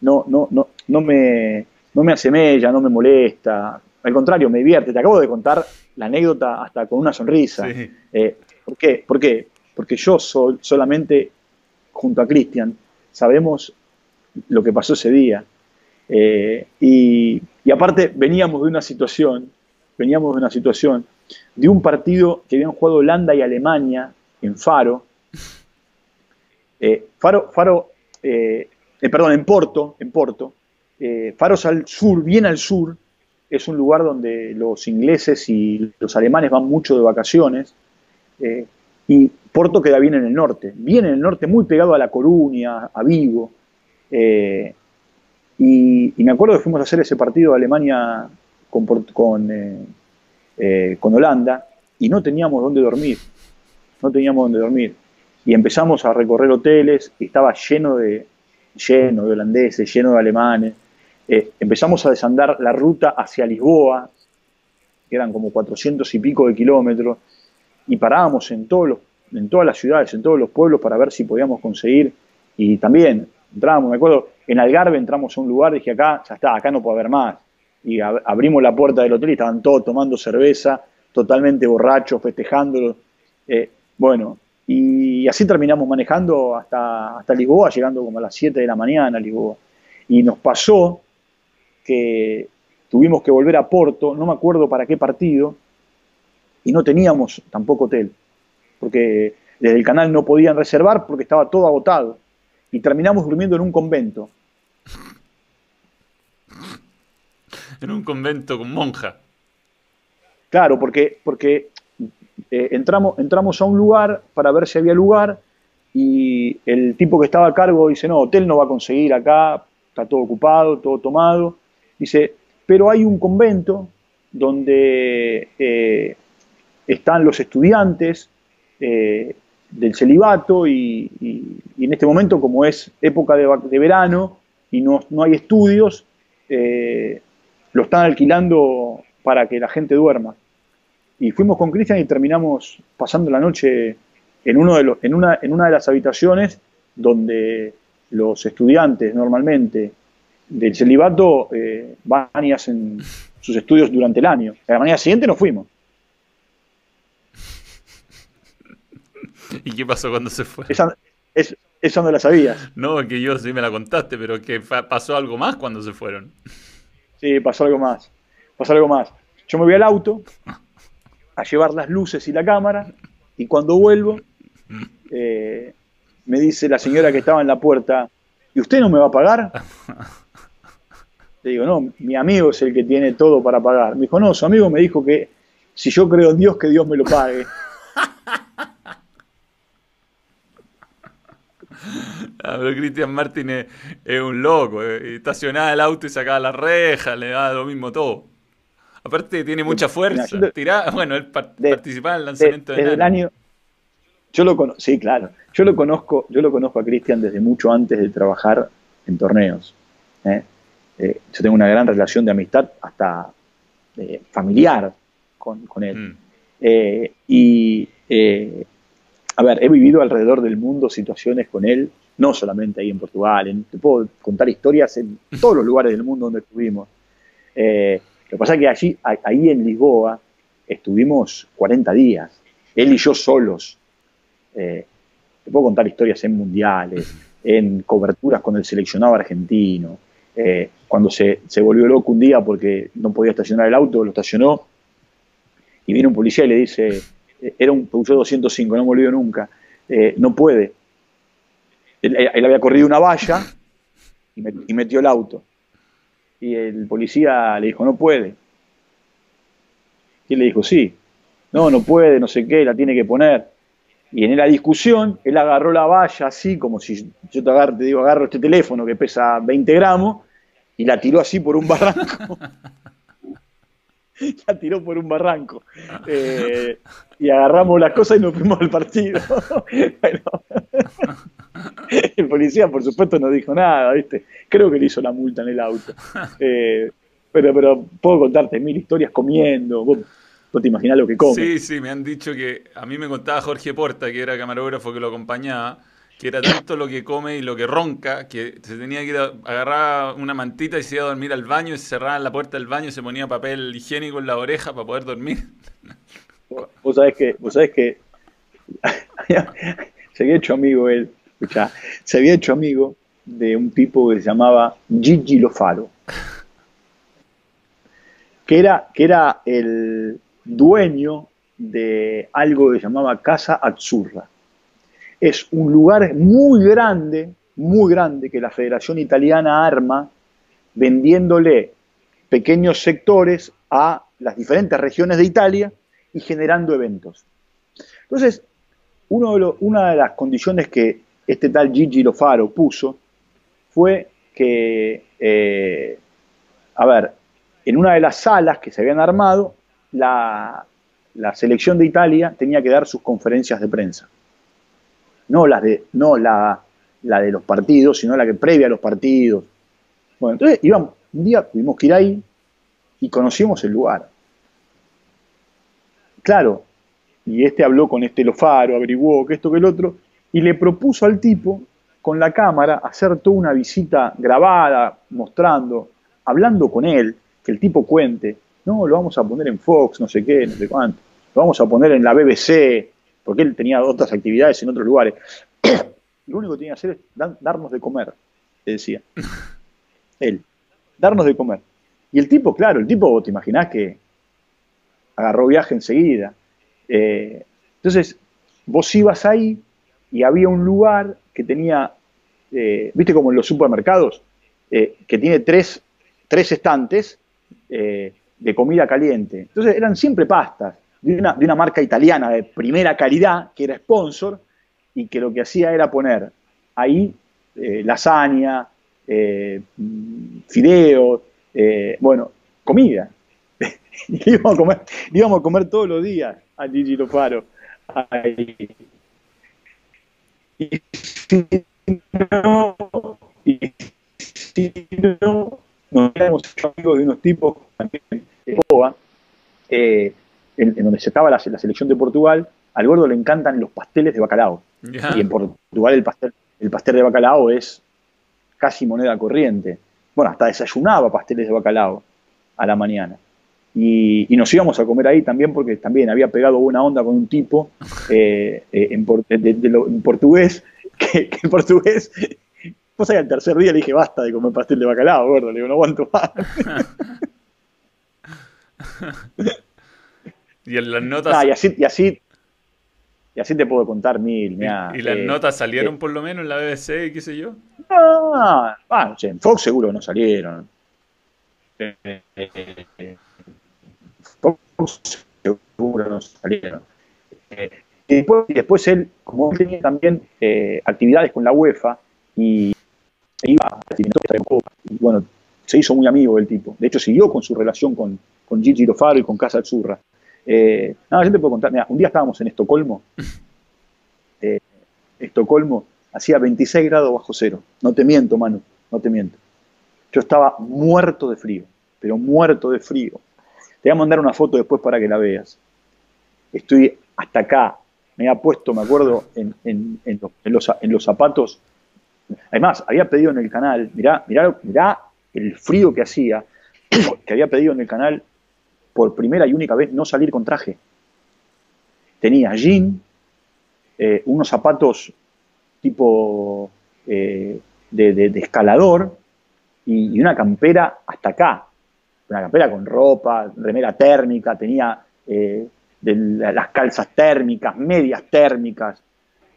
no, no, no, no, me, no me asemella, no me molesta. Al contrario, me divierte. Te acabo de contar la anécdota hasta con una sonrisa. Eh, ¿Por qué? ¿Por qué? Porque yo soy solamente, junto a Cristian, sabemos lo que pasó ese día. Eh, y, aparte veníamos de una situación, veníamos de una situación de un partido que habían jugado Holanda y Alemania en Faro. Eh, Faro, Faro perdón, en Porto, en Porto. Faros al sur, bien al sur, es un lugar donde los ingleses y los alemanes van mucho de vacaciones. Eh, y Porto queda bien en el norte, bien en el norte, muy pegado a La Coruña, a Vigo. Eh, y, me acuerdo que fuimos a hacer ese partido de Alemania con, con, eh, con Holanda y no teníamos dónde dormir. No teníamos dónde dormir. Y empezamos a recorrer hoteles estaba lleno de, lleno de holandeses, lleno de alemanes. Eh, empezamos a desandar la ruta hacia Lisboa, que eran como 400 y pico de kilómetros, y parábamos en, todos en todas las ciudades, en todos los pueblos para ver si podíamos conseguir. Y también entrábamos, me acuerdo, en Algarve entramos a un lugar, dije acá, ya está, acá no puede haber más. Y abrimos la puerta del hotel y estaban todos tomando cerveza, totalmente borrachos, festejándolo. Eh, bueno, y así terminamos manejando hasta, hasta Lisboa, llegando como a las 7 de la mañana a Lisboa. Y nos pasó que tuvimos que volver a Porto, no me acuerdo para qué partido, y no teníamos tampoco hotel, porque desde el canal no podían reservar porque estaba todo agotado, y terminamos durmiendo en un convento. En un convento con monja. Claro, porque, porque eh, entramos, entramos a un lugar para ver si había lugar y el tipo que estaba a cargo dice, no, hotel no va a conseguir acá, está todo ocupado, todo tomado. Dice, pero hay un convento donde eh, están los estudiantes eh, del celibato y, en este momento, como es época de, verano y no, hay estudios, eh, lo están alquilando para que la gente duerma. Y fuimos con Cristian y terminamos pasando la noche en, uno de los, en, una, en una de las habitaciones donde los estudiantes normalmente del celibato eh, van y hacen sus estudios durante el año. A la mañana siguiente nos fuimos. ¿Y qué pasó cuando se fue? Esa, es, no la sabías. No, que yo sí me la contaste, pero que pasó algo más cuando se fueron. Sí, pasó algo más. Pasó algo más. Yo me voy al auto a llevar las luces y la cámara y cuando vuelvo eh, me dice la señora que estaba en la puerta, ¿y usted no me va a pagar? Le digo, no, mi amigo es el que tiene todo para pagar. Me dijo, no, su amigo me dijo que si yo creo en Dios, que Dios me lo pague. Ah, pero Cristian Martín es, un loco. Eh. Estacionaba el auto y sacaba la reja, le daba lo mismo todo. Aparte tiene mucha fuerza. bueno, él participaba en el lanzamiento de, del año. Yo lo conozco, sí, claro. Yo lo conozco, yo lo conozco a Cristian desde mucho antes de trabajar en torneos. ¿eh? yo tengo una gran relación de amistad hasta familiar con, él. Mm. y, a ver, he vivido alrededor del mundo situaciones con él, no solamente ahí en Portugal, en, te puedo contar historias en todos los lugares del mundo donde estuvimos. lo que pasa es que allí, ahí en Lisboa, estuvimos 40 días, él y yo solos. Eh, te puedo contar historias en mundiales, en coberturas con el seleccionado argentino. Eh, cuando se, volvió loco un día porque no podía estacionar el auto, lo estacionó y viene un policía y le dice, eh, era un Peugeot 205, no me olvido nunca, no puede. Él, había corrido una valla y metió el auto. Y el policía le dijo, no puede. Y él le dijo, sí, no, no puede, no sé qué, la tiene que poner. Y en la discusión, él agarró la valla así, como si yo te, agarro, te digo, agarro este teléfono que pesa 20 gramos, y la tiró así por un barranco. la tiró por un barranco. Eh, y agarramos las cosas y nos fuimos al partido. el policía, por supuesto, no dijo nada, ¿viste? Creo que le hizo la multa en el auto. Eh, pero, pero puedo contarte mil historias comiendo. Vos, te imaginas lo que come. Sí, sí, me han dicho que a mí me contaba Jorge Porta, que era camarógrafo que lo acompañaba, que era tanto lo que come y lo que ronca, que se tenía que ir a agarrar una mantita y se iba a dormir al baño y se cerraba la puerta del baño y se ponía papel higiénico en la oreja para poder dormir. Vos sabés que, vos sabés que se había hecho amigo él, se había hecho amigo de un tipo que se llamaba Gigi Lofaro que era, que era el dueño de algo que se llamaba Casa Azzurra. Es un lugar muy grande, muy grande, que la Federación Italiana arma vendiéndole pequeños sectores a las diferentes regiones de Italia y generando eventos. Entonces, una de las condiciones que este tal Gigi Lofaro puso fue que, eh, a ver, en una de las salas que se habían armado, la, selección de Italia tenía que dar sus conferencias de prensa. No, las de, no la, de los partidos, sino la que previa a los partidos. Bueno, entonces íbamos, un día tuvimos que ir ahí y conocimos el lugar. Claro, y este habló con este Lofaro, averiguó que esto, que el otro, y le propuso al tipo, con la cámara, hacer toda una visita grabada, mostrando, hablando con él, que el tipo cuente, no, lo vamos a poner en Fox, no sé qué, no sé cuánto, lo vamos a poner en la BBC, porque él tenía otras actividades en otros lugares. lo único que tenía que hacer es darnos de comer, te decía. Él, darnos de comer. Y el tipo, claro, el tipo, te imaginás que agarró viaje enseguida. Eh, entonces, vos ibas ahí y había un lugar que tenía, eh, viste como en los supermercados, eh, que tiene tres, tres estantes eh, de comida caliente. Entonces eran siempre pastas de una, de una marca italiana de primera calidad, que era sponsor, y que lo que hacía era poner ahí eh, lasaña, fideos, bueno, comida. íbamos a, comer, íbamos a comer todos los días a Gigi Loparo. Ahí. Y si no, y si no, nos habíamos hecho amigos de unos tipos también de Boa, eh, en, donde se estaba la, selección de Portugal, al gordo le encantan los pasteles de bacalao. Y en Portugal el pastel, el pastel de bacalao es casi moneda corriente. Bueno, hasta desayunaba pasteles de bacalao a la mañana. Y, nos íbamos a comer ahí también porque también había pegado buena onda con un tipo eh, eh, en, portugués, que, que en portugués Cosa que al tercer día le dije, basta de comer pastel de bacalao, gordo. Le digo, no aguanto más. y en las notas... y, así, y, así, y así te puedo contar mil. ¿Y, las eh, notas salieron eh, por lo menos en la BBC qué sé yo? Ah, bueno, en Fox seguro no salieron. Fox seguro no salieron. y después, después él, como tenía también eh, actividades con la UEFA y iba y bueno, se hizo muy amigo del tipo. De hecho, siguió con su relación con, con Gigi Lofaro y con Casa Azzurra. Eh, nada, yo te puedo contar, un día estábamos en Estocolmo, eh, Estocolmo hacía 26 grados bajo cero, no te miento, mano, no te miento. Yo estaba muerto de frío, pero muerto de frío. Te voy a mandar una foto después para que la veas. Estoy hasta acá, me había puesto, me acuerdo, en, los, zapatos. Además, había pedido en el canal, mirá, mirá, mirá el frío que hacía, que había pedido en el canal por primera y única vez no salir con traje. Tenía jean, eh, unos zapatos tipo eh, de, escalador y, una campera hasta acá. Una campera con ropa, remera térmica, tenía eh, las calzas térmicas, medias térmicas.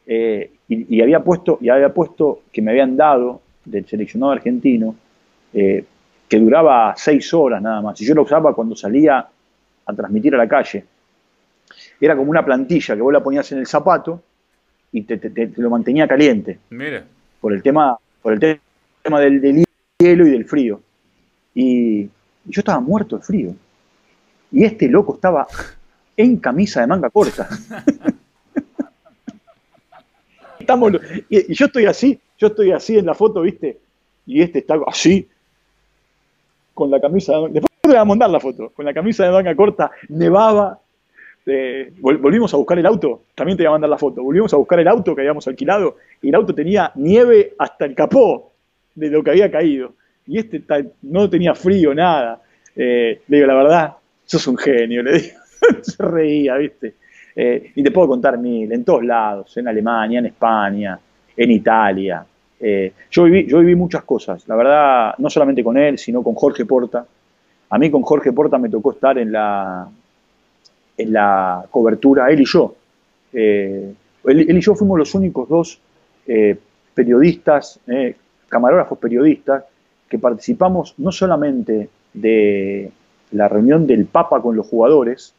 y, había puesto, y había puesto que me habían dado del seleccionado argentino que duraba seis horas nada más. Y yo lo usaba cuando salía a transmitir a la calle. Era como una plantilla que vos la ponías en el zapato y te, lo mantenía caliente. Mira. Por el tema, por el tema del, hielo y del frío. Y, yo estaba muerto de frío. Y este loco estaba en camisa de manga corta. Estamos, y, yo estoy así, yo estoy así en la foto, ¿viste? Y este está así, con la camisa, después te voy a mandar la foto, con la camisa de manga corta, nevaba, eh, volvimos a buscar el auto, también te voy a mandar la foto, volvimos a buscar el auto que habíamos alquilado y el auto tenía nieve hasta el capó de lo que había caído. Y este no tenía frío, nada. Eh, le digo, la verdad, sos un genio, le digo. Se reía, ¿viste? Eh, y te puedo contar mil, en todos lados, en Alemania, en España, en Italia, eh, yo, viví, muchas cosas, la verdad, no solamente con él, sino con Jorge Porta. A mí con Jorge Porta me tocó estar en la, en la cobertura, él y yo. Él, y yo fuimos los únicos dos periodistas, camarógrafos periodistas, que participamos no solamente de la reunión del Papa con los jugadores,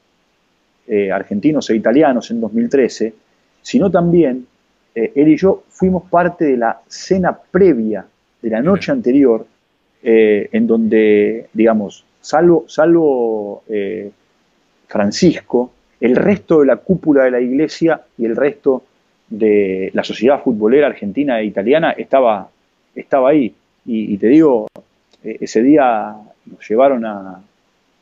argentinos e italianos en 2013, sino también eh, él y yo fuimos parte de la cena previa de la noche anterior, eh, en donde, digamos, salvo, salvo eh, Francisco, el resto de la cúpula de la iglesia y el resto de la sociedad futbolera argentina e italiana estaba, estaba ahí. Y, te digo, ese día nos llevaron a,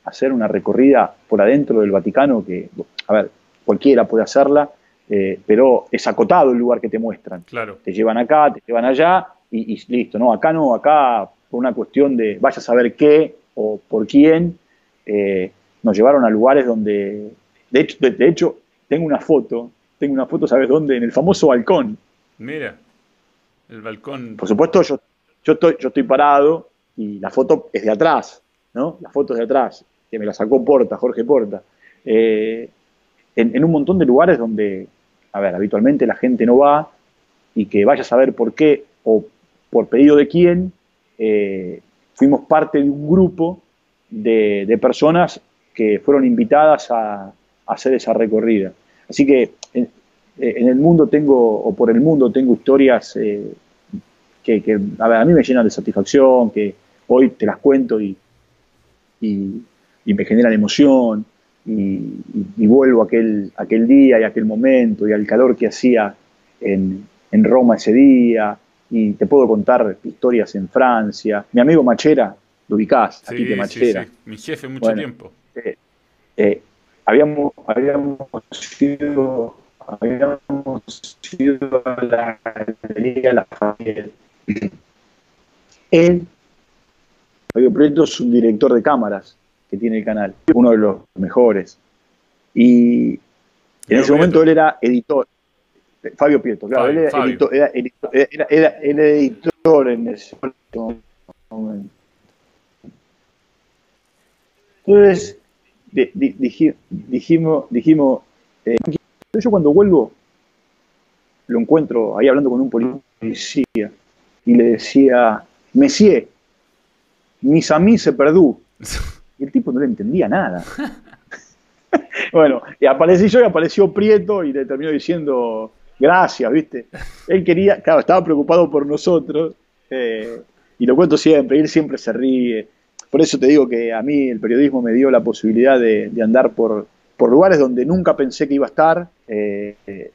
hacer una recorrida por adentro del Vaticano que, a ver, cualquiera puede hacerla, eh, pero es acotado el lugar que te muestran. Claro. Te llevan acá, te llevan allá y, listo. No, acá no, acá por una cuestión de vaya a saber qué o por quién, eh, nos llevaron a lugares donde, de hecho, de, hecho, tengo una foto, tengo una foto, ¿sabes dónde? En el famoso balcón. Mira, el balcón. Por supuesto, yo, yo, estoy, yo estoy parado y la foto es de atrás, ¿no? La foto es de atrás, que me la sacó Porta, Jorge Porta. Eh, en, un montón de lugares donde a ver, habitualmente la gente no va y que vaya a saber por qué o por pedido de quién, eh, fuimos parte de un grupo de, personas que fueron invitadas a, hacer esa recorrida. Así que en, el mundo tengo, o por el mundo tengo historias eh, que, a, mí me llenan de satisfacción, que hoy te las cuento y, y me generan emoción y, vuelvo a aquel, aquel día y aquel momento y al calor que hacía en, Roma ese día y te puedo contar historias en Francia. Mi amigo Machera, lo ubicás, aquí de Machera. Mi jefe mucho tiempo. Eh, eh, habíamos, habíamos sido habíamos sido a la galería La Familia. Él, Fabio Prieto es un director de cámaras que tiene el canal, uno de los mejores. Y en ese momento él era editor. Fabio Pieto, claro, él era, editor, era, editor en ese momento. Entonces, dijimos, dijimos eh, yo cuando vuelvo lo encuentro ahí hablando con un policía y le decía, Messier, mis amis se perdú. Y el tipo no le entendía nada. bueno, y aparecí yo y apareció Prieto y le terminó diciendo gracias, ¿viste? Él quería, claro, estaba preocupado por nosotros eh, y lo cuento siempre, él siempre se ríe. Por eso te digo que a mí el periodismo me dio la posibilidad de, andar por, por, lugares donde nunca pensé que iba a estar, eh,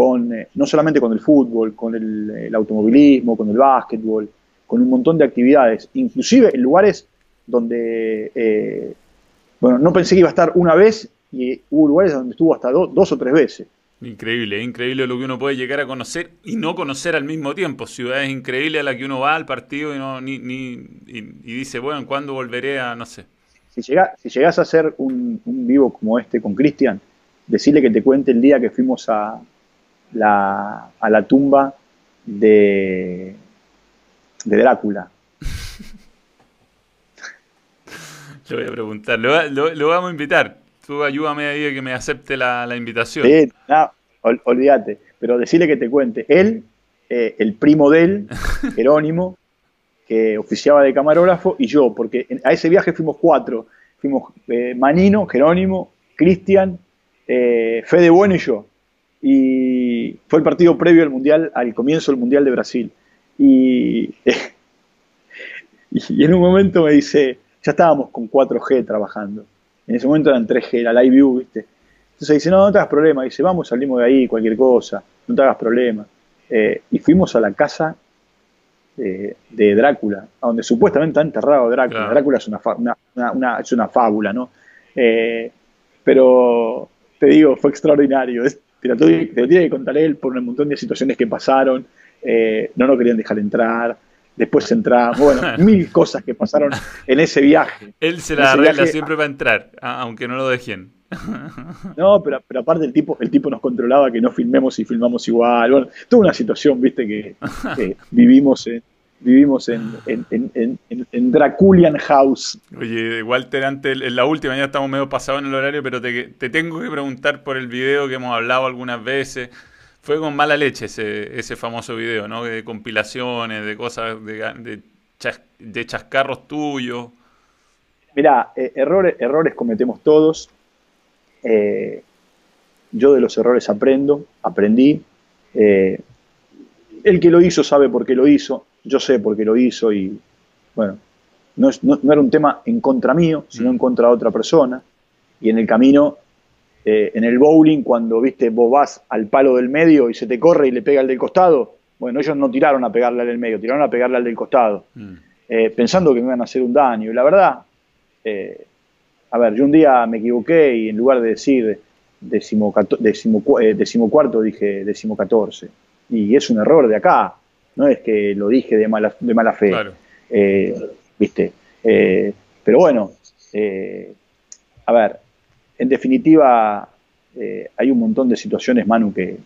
con, eh, no solamente con el fútbol, con el, automovilismo, con el básquetbol, con un montón de actividades, inclusive en lugares donde, eh, bueno, no pensé que iba a estar una vez y hubo lugares donde estuvo hasta dos o tres veces. Increíble, increíble lo que uno puede llegar a conocer y no conocer al mismo tiempo. Ciudades increíbles a las que uno va al partido y, no, ni, ni, y, dice, bueno, ¿cuándo volveré a, no sé? Si, llega, si llegas a hacer un, vivo como este con Cristian, decirle que te cuente el día que fuimos a la, a la tumba de, de Drácula. Le voy a preguntar, lo, vamos a invitar. Tú ayúdame ahí a que me acepte la, invitación. Sí, no, olvídate. Pero decirle que te cuente. Él, eh, el primo de él, Jerónimo, que oficiaba de camarógrafo, y yo, porque a ese viaje fuimos cuatro. Fuimos eh, Manino, Jerónimo, Cristian, eh, Fede Bueno y yo. Y fue el partido previo al Mundial, al comienzo del Mundial de Brasil. Y, y en un momento me dice, ya estábamos con 4G trabajando. En ese momento eran 3G, la live view, ¿viste? Entonces dice, no, no te hagas problema. Dice, vamos, salimos de ahí, cualquier cosa, no te hagas problema. Eh, y fuimos a la casa de Drácula, a donde supuestamente está enterrado Drácula. Drácula es una, una, es una fábula, ¿no? Eh, pero te digo, fue extraordinario. Te lo, tiene que contar él por un montón de situaciones que pasaron. Eh, no nos querían dejar entrar después entramos, bueno, mil cosas que pasaron en ese viaje. Él se la arregla siempre va a entrar, aunque no lo dejen. No, pero, pero aparte el tipo, el tipo nos controlaba que no filmemos y filmamos igual. Bueno, toda una situación, viste, que, vivimos en, vivimos en, en, Draculian House. Oye, Walter, antes, en la última, ya estamos medio pasados en el horario, pero te, te tengo que preguntar por el video que hemos hablado algunas veces fue con mala leche ese, ese famoso video, ¿no? De compilaciones, de cosas, de, de, chascarros tuyos. Mirá, eh, errores, errores cometemos todos. Eh, yo de los errores aprendo, aprendí. Eh, el que lo hizo sabe por qué lo hizo, yo sé por qué lo hizo y, bueno, no, no era un tema en contra mío, sino mm. en contra de otra persona. Y en el camino eh, en el bowling, cuando viste, vos vas al palo del medio y se te corre y le pega al del costado, bueno, ellos no tiraron a pegarle al del medio, tiraron a pegarle al del costado, mm. eh, pensando que me iban a hacer un daño. Y la verdad, eh, a ver, yo un día me equivoqué y en lugar de decir decimocuarto, dije decimocatorce. Y es un error de acá, no es que lo dije de mala, de mala fe. ¿Viste? pero bueno, a ver, en definitiva, eh, hay un montón de situaciones, Manu, que,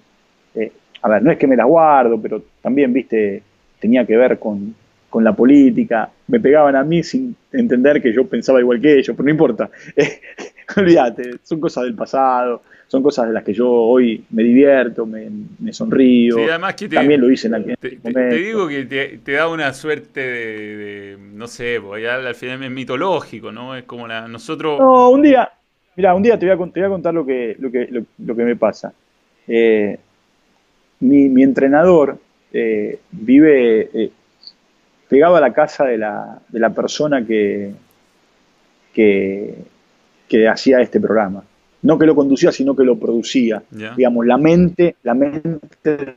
eh, a ver, no es que me las guardo, pero también, viste, tenía que ver con, la política, me pegaban a mí sin entender que yo pensaba igual que ellos, pero no importa, olvídate, son cosas del pasado, son cosas de las que yo hoy me divierto, me, sonrío, además que también lo hice en aquel te, momento. Te digo que te, da una suerte de, no sé, porque al final es mitológico, ¿no? Es como la, nosotros... No, un día, Mira, un día te voy a, te voy a contar lo que, lo que, lo, que me pasa. Eh, mi, entrenador eh, vive eh, pegado a la casa de la, de la persona que, que, hacía este programa. No que lo conducía, sino que lo producía. Digamos, la mente, la mente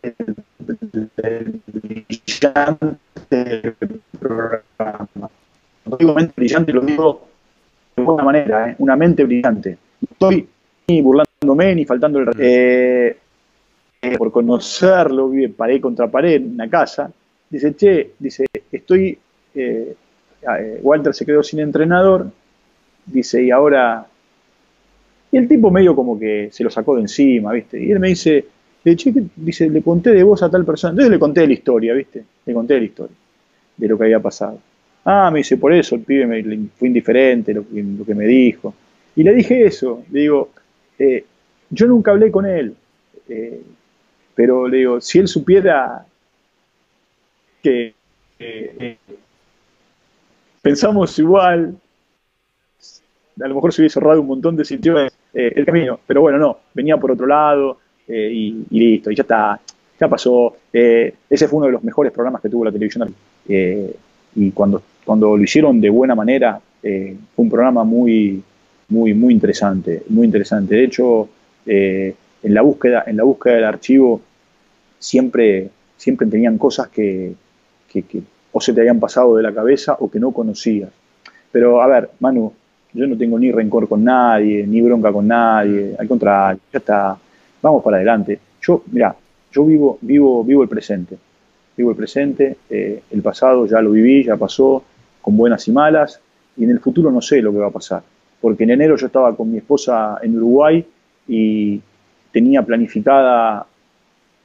brillante del programa. No digo mente brillante, lo digo de buena manera, ¿eh? una mente brillante. No estoy ni burlándome ni faltando el eh, eh, por conocerlo, vive pared contra pared en una casa. Dice, che, dice, estoy. Walter se quedó sin entrenador. Dice, y ahora. Y el tipo medio como que se lo sacó de encima, ¿viste? Y él me dice, che, dice, le conté de vos a tal persona. Entonces le conté la historia, ¿viste? Le conté la historia de lo que había pasado. Ah, me dice, por eso el pibe me, fue indiferente lo, lo, que me dijo. Y le dije eso, le digo, eh, yo nunca hablé con él, eh, pero le digo, si él supiera que eh, pensamos igual, a lo mejor se hubiese ahorrado un montón de sitios el camino, pero bueno, no, venía por otro lado y, listo, y ya está, ya pasó. ese fue uno de los mejores programas que tuvo la televisión. y cuando cuando lo hicieron de buena manera, eh, fue un programa muy, muy, muy interesante, muy interesante. De hecho, eh, en la búsqueda, en la búsqueda del archivo, siempre, siempre tenían cosas que, o se te habían pasado de la cabeza o que no conocías. Pero a ver, Manu, yo no tengo ni rencor con nadie, ni bronca con nadie, al contrario, ya está, vamos para adelante. Yo, mira, yo vivo, vivo, vivo el presente, vivo el presente, eh, el pasado ya lo viví, ya pasó, con buenas y malas, y en el futuro no sé lo que va a pasar, porque en enero yo estaba con mi esposa en Uruguay y tenía planificada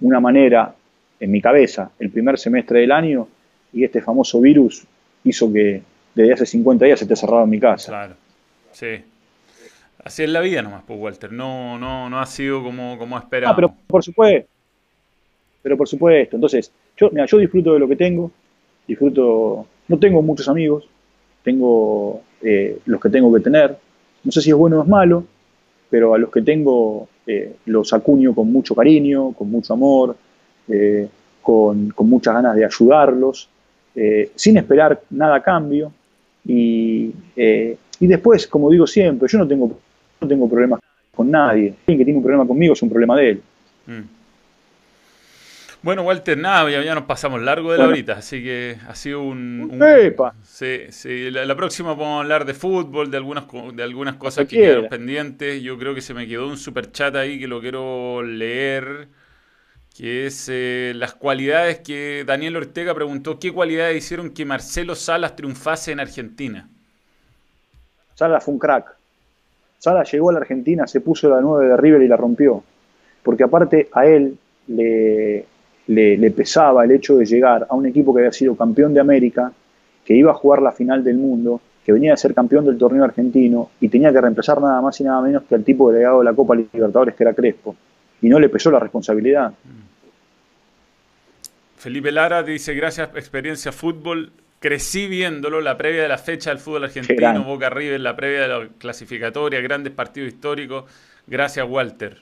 una manera en mi cabeza el primer semestre del año y este famoso virus hizo que desde hace 50 días se esté cerrado en mi casa. Claro, sí. Así es la vida nomás, pues Walter, no, no, no ha sido como, como esperaba. Ah, pero por supuesto, pero por supuesto, entonces, yo, mira, yo disfruto de lo que tengo, disfruto, no tengo muchos amigos, tengo eh, los que tengo que tener, no sé si es bueno o es malo, pero a los que tengo eh, los acuño con mucho cariño, con mucho amor, eh, con, con, muchas ganas de ayudarlos, sin esperar nada a cambio. Y, y después, como digo siempre, yo no tengo no tengo problemas con nadie. Alguien que tiene un problema conmigo es un problema de él. Mm. Bueno, Walter, nada, ya, nos pasamos largo de la horita, así que ha sido un... un sí, sí, la, próxima podemos hablar de fútbol, de algunas, de algunas cosas que quedaron pendientes. Yo creo que se me quedó un super chat ahí que lo quiero leer, que es eh, las cualidades que Daniel Ortega preguntó, ¿qué cualidades hicieron que Marcelo Salas triunfase en Argentina? Salas fue un crack. Sala llegó a la Argentina, se puso la 9 de River y la rompió. Porque aparte a él le, le, pesaba el hecho de llegar a un equipo que había sido campeón de América, que iba a jugar la final del mundo, que venía a ser campeón del torneo argentino y tenía que reemplazar nada más y nada menos que al tipo había dado la Copa Libertadores, que era Crespo. Y no le pesó la responsabilidad. Felipe Lara dice, gracias experiencia fútbol, crecí viéndolo, la previa de la fecha del fútbol argentino, Boca River, la previa de la clasificatoria, grandes partidos históricos. Gracias, Walter.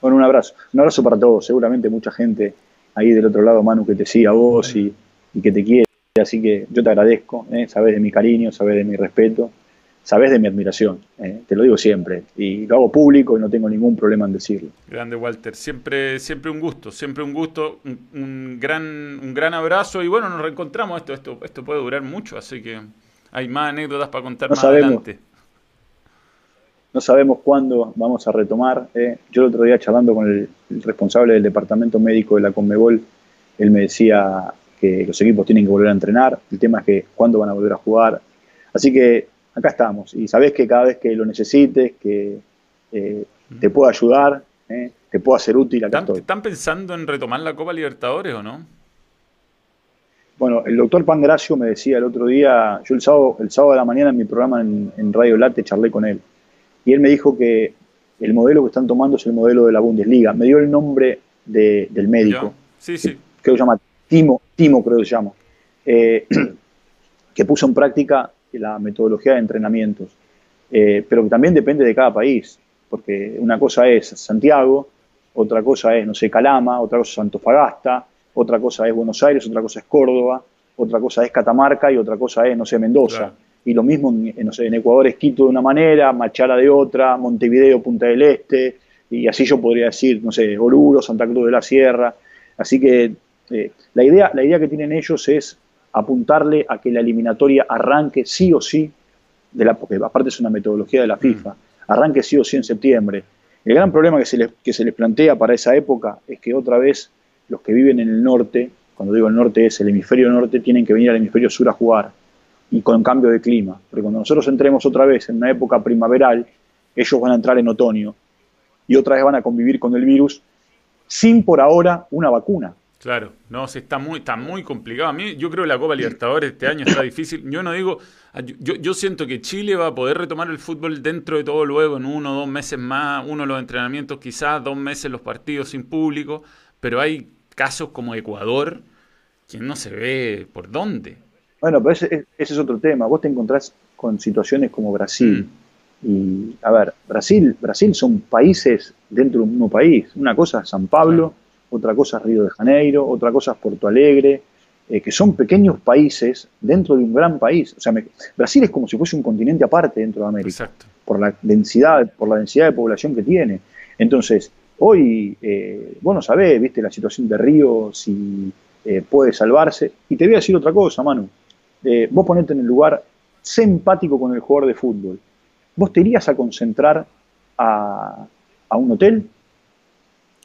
Bueno, un abrazo. Un abrazo para todos. Seguramente mucha gente ahí del otro lado, Manu, que te sigue a vos y, que te quiere. Así que yo te agradezco. ¿eh? Sabes de mi cariño, sabes de mi respeto sabes de mi admiración, eh, te lo digo siempre, y lo hago público y no tengo ningún problema en decirlo. Grande Walter, siempre, siempre un gusto, siempre un gusto, un, gran, un gran abrazo y bueno, nos reencontramos, esto, esto, esto puede durar mucho, así que hay más anécdotas para contar más adelante. No sabemos cuándo vamos a retomar. Eh. Yo el otro día charlando con el, el responsable del departamento médico de la Conmebol, él me decía que los equipos tienen que volver a entrenar, el tema es que cuándo van a volver a jugar. Así que acá estamos. Y sabés que cada vez que lo necesites, que eh, te puedo ayudar, eh, te puedo hacer útil, acá ¿Están, ¿Están pensando en retomar la Copa Libertadores o no? Bueno, el doctor Pangracio me decía el otro día, yo el sábado, el sábado de la mañana en mi programa en, Radio Late charlé con él. Y él me dijo que el modelo que están tomando es el modelo de la Bundesliga. Me dio el nombre del médico. Sí, sí. Que, se llama Timo, Timo creo que se llama. Eh, que puso en práctica la metodología de entrenamientos, eh, pero que también depende de cada país, porque una cosa es Santiago, otra cosa es, no sé, Calama, otra cosa es Antofagasta, otra cosa es Buenos Aires, otra cosa es Córdoba, otra cosa es Catamarca y otra cosa es, no sé, Mendoza. Y lo mismo en, no sé, en Ecuador es Quito de una manera, Machala de otra, Montevideo, Punta del Este, y así yo podría decir, no sé, Oruro, Santa Cruz de la Sierra. Así que eh, la, idea, la idea que tienen ellos es apuntarle a que la eliminatoria arranque sí o sí, de la, porque aparte es una metodología de la mm. FIFA, arranque sí o sí en septiembre. El gran problema que se, les, que se les plantea para esa época es que otra vez los que viven en el norte, cuando digo el norte es el hemisferio norte, tienen que venir al hemisferio sur a jugar y con cambio de clima. Porque cuando nosotros entremos otra vez en una época primaveral, ellos van a entrar en otoño y otra vez van a convivir con el virus sin por ahora una vacuna. Claro, no, se está muy, está muy complicado. A mí, yo creo que la Copa Libertadores este año está difícil. Yo no digo, ah, yo, yo siento que Chile va a poder retomar el fútbol dentro de todo luego, en uno o dos meses más, uno los entrenamientos quizás, dos meses los partidos sin público, pero hay casos como Ecuador que no se ve por dónde. Bueno, pero ese, ese es otro tema. Vos te encontrás con situaciones como Brasil. Mm. Y, a ver, Brasil, Brasil son países dentro de un mismo país. Una cosa es San Pablo otra cosa es Río de Janeiro, otra cosa es Porto Alegre, eh, que son pequeños países dentro de un gran país. O sea, Brasil es como si fuese un continente aparte dentro de América, por la densidad, por la densidad de población que tiene. Entonces, hoy, eh, vos no sabés, viste, la situación de Río, si, eh, puede salvarse. Y te voy a decir otra cosa, Manu. Eh, vos ponete en el lugar, sé empático con el jugador de fútbol. ¿Vos te irías a concentrar a, un hotel?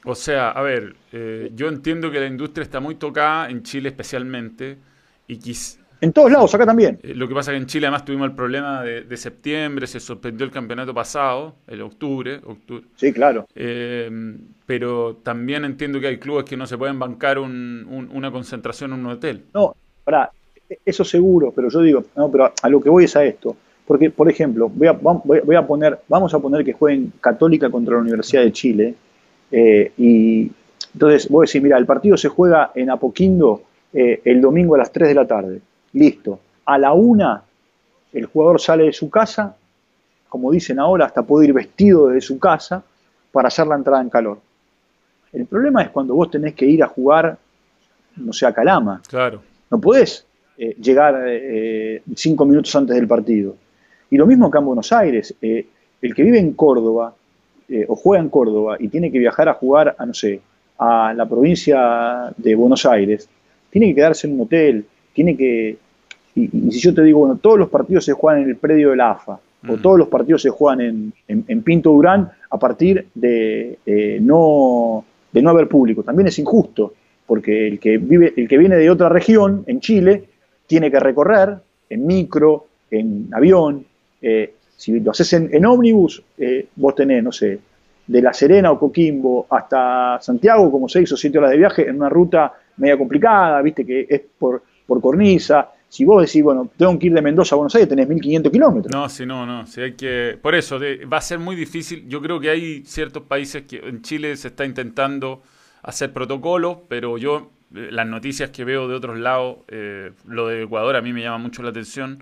O sea, a ver, eh, yo entiendo que la industria está muy tocada, en Chile especialmente, y quizás en todos lados, acá también. Eh, lo que pasa es que en Chile además tuvimos el problema de, septiembre, se suspendió el campeonato pasado, el octubre. octubre. Sí, claro. Eh, pero también entiendo que hay clubes que no se pueden bancar una concentración en un hotel. No, para eso seguro, pero yo digo, no, pero a lo que voy es a esto. Porque, por ejemplo, voy a, voy a poner, vamos a poner que jueguen Católica contra la Universidad de Chile. Eh, y entonces, voy a decir, mira, el partido se juega en Apoquindo el domingo a las 3 de la tarde Listo. A la una, el jugador sale de su casa, como dicen ahora, hasta puede ir vestido de su casa para hacer la entrada en calor. El problema es cuando vos tenés que ir a jugar, no sé, a Calama. Claro. No podés eh, llegar eh, cinco minutos antes del partido. Y lo mismo acá en Buenos Aires. Eh, el que vive en Córdoba o juega en Córdoba y tiene que viajar a jugar a, no sé, a la provincia de Buenos Aires, tiene que quedarse en un hotel, tiene que, y, si yo te digo, bueno, todos los partidos se juegan en el predio de la AFA, o todos los partidos se juegan en, Pinto Durán a partir de, eh, no, de no haber público. También es injusto, porque el que, vive, el que viene de otra región, en Chile, tiene que recorrer en micro, en avión. Eh, si lo haces en, ómnibus, eh, vos tenés, no sé, de La Serena o Coquimbo hasta Santiago, como seis o siete horas de viaje, en una ruta media complicada, viste que es por, por cornisa, si vos decís, bueno, tengo que ir de Mendoza a Buenos Aires, tenés 1500 kilómetros. No, sí, no, no. Sí hay que... Por eso, va a ser muy difícil. Yo creo que hay ciertos países que en Chile se está intentando hacer protocolos, pero yo, eh, las noticias que veo de otros lados, eh, lo de Ecuador a mí me llama mucho la atención.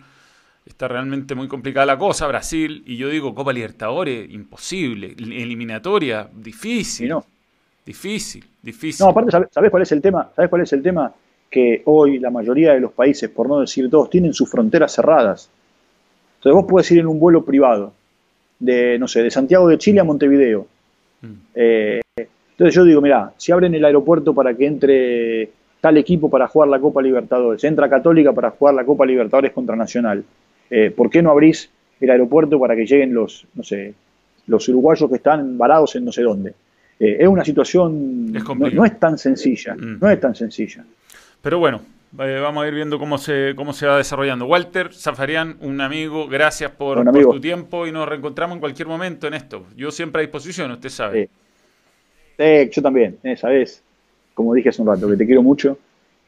Está realmente muy complicada la cosa. Brasil, y yo digo Copa Libertadores, imposible. Eliminatoria, difícil. no. Difícil, difícil. No, aparte, ¿sabes cuál es el tema? ¿Sabes cuál es el tema? que hoy la mayoría de los países, por no decir todos, tienen sus fronteras cerradas. Entonces vos puedes ir en un vuelo privado de, no sé, de Santiago de Chile a Montevideo. Mm. Eh, entonces yo digo, mira, si abren el aeropuerto para que entre tal equipo para jugar la Copa Libertadores, entra Católica para jugar la Copa Libertadores contra Nacional, eh, ¿por qué no abrís el aeropuerto para que lleguen los, no sé, los uruguayos que están varados en no sé dónde? Eh, es una situación, no, es tan sencilla, mm. no es tan sencilla. Pero bueno, eh, vamos a ir viendo cómo se, cómo se va desarrollando. Walter Zafarian, un amigo, gracias por, tu tiempo y nos reencontramos en cualquier momento en esto. Yo siempre a disposición, usted sabe. Sí. yo también, sabes, como dije hace un rato, que te quiero mucho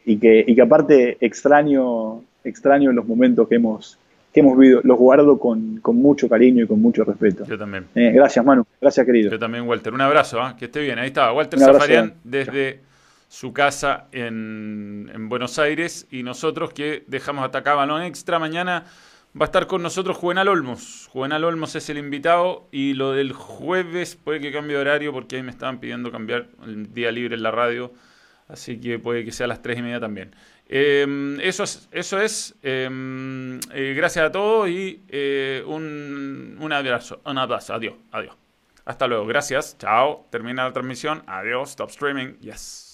y que, y que aparte extraño, extraño los momentos que hemos, que hemos vivido, los guardo con, mucho cariño y con mucho respeto. Yo también. Eh, gracias, Manu. Gracias, querido. Yo también, Walter. Un abrazo, que esté bien. Ahí está, Walter Zafarian desde su casa en, Buenos Aires y nosotros que dejamos hasta acá balón extra. Mañana va a estar con nosotros Juvenal Olmos. Juvenal Olmos es el invitado y lo del jueves puede que cambie de horario porque ahí me estaban pidiendo cambiar el día libre en la radio. Así que puede que sea a las tres y media también. Em, eso es, eso es em, eh, gracias a todos y eh, un, un abrazo, un abrazo, adiós, adiós. Hasta luego, gracias, chao, termina la transmisión, adiós, stop streaming, yes.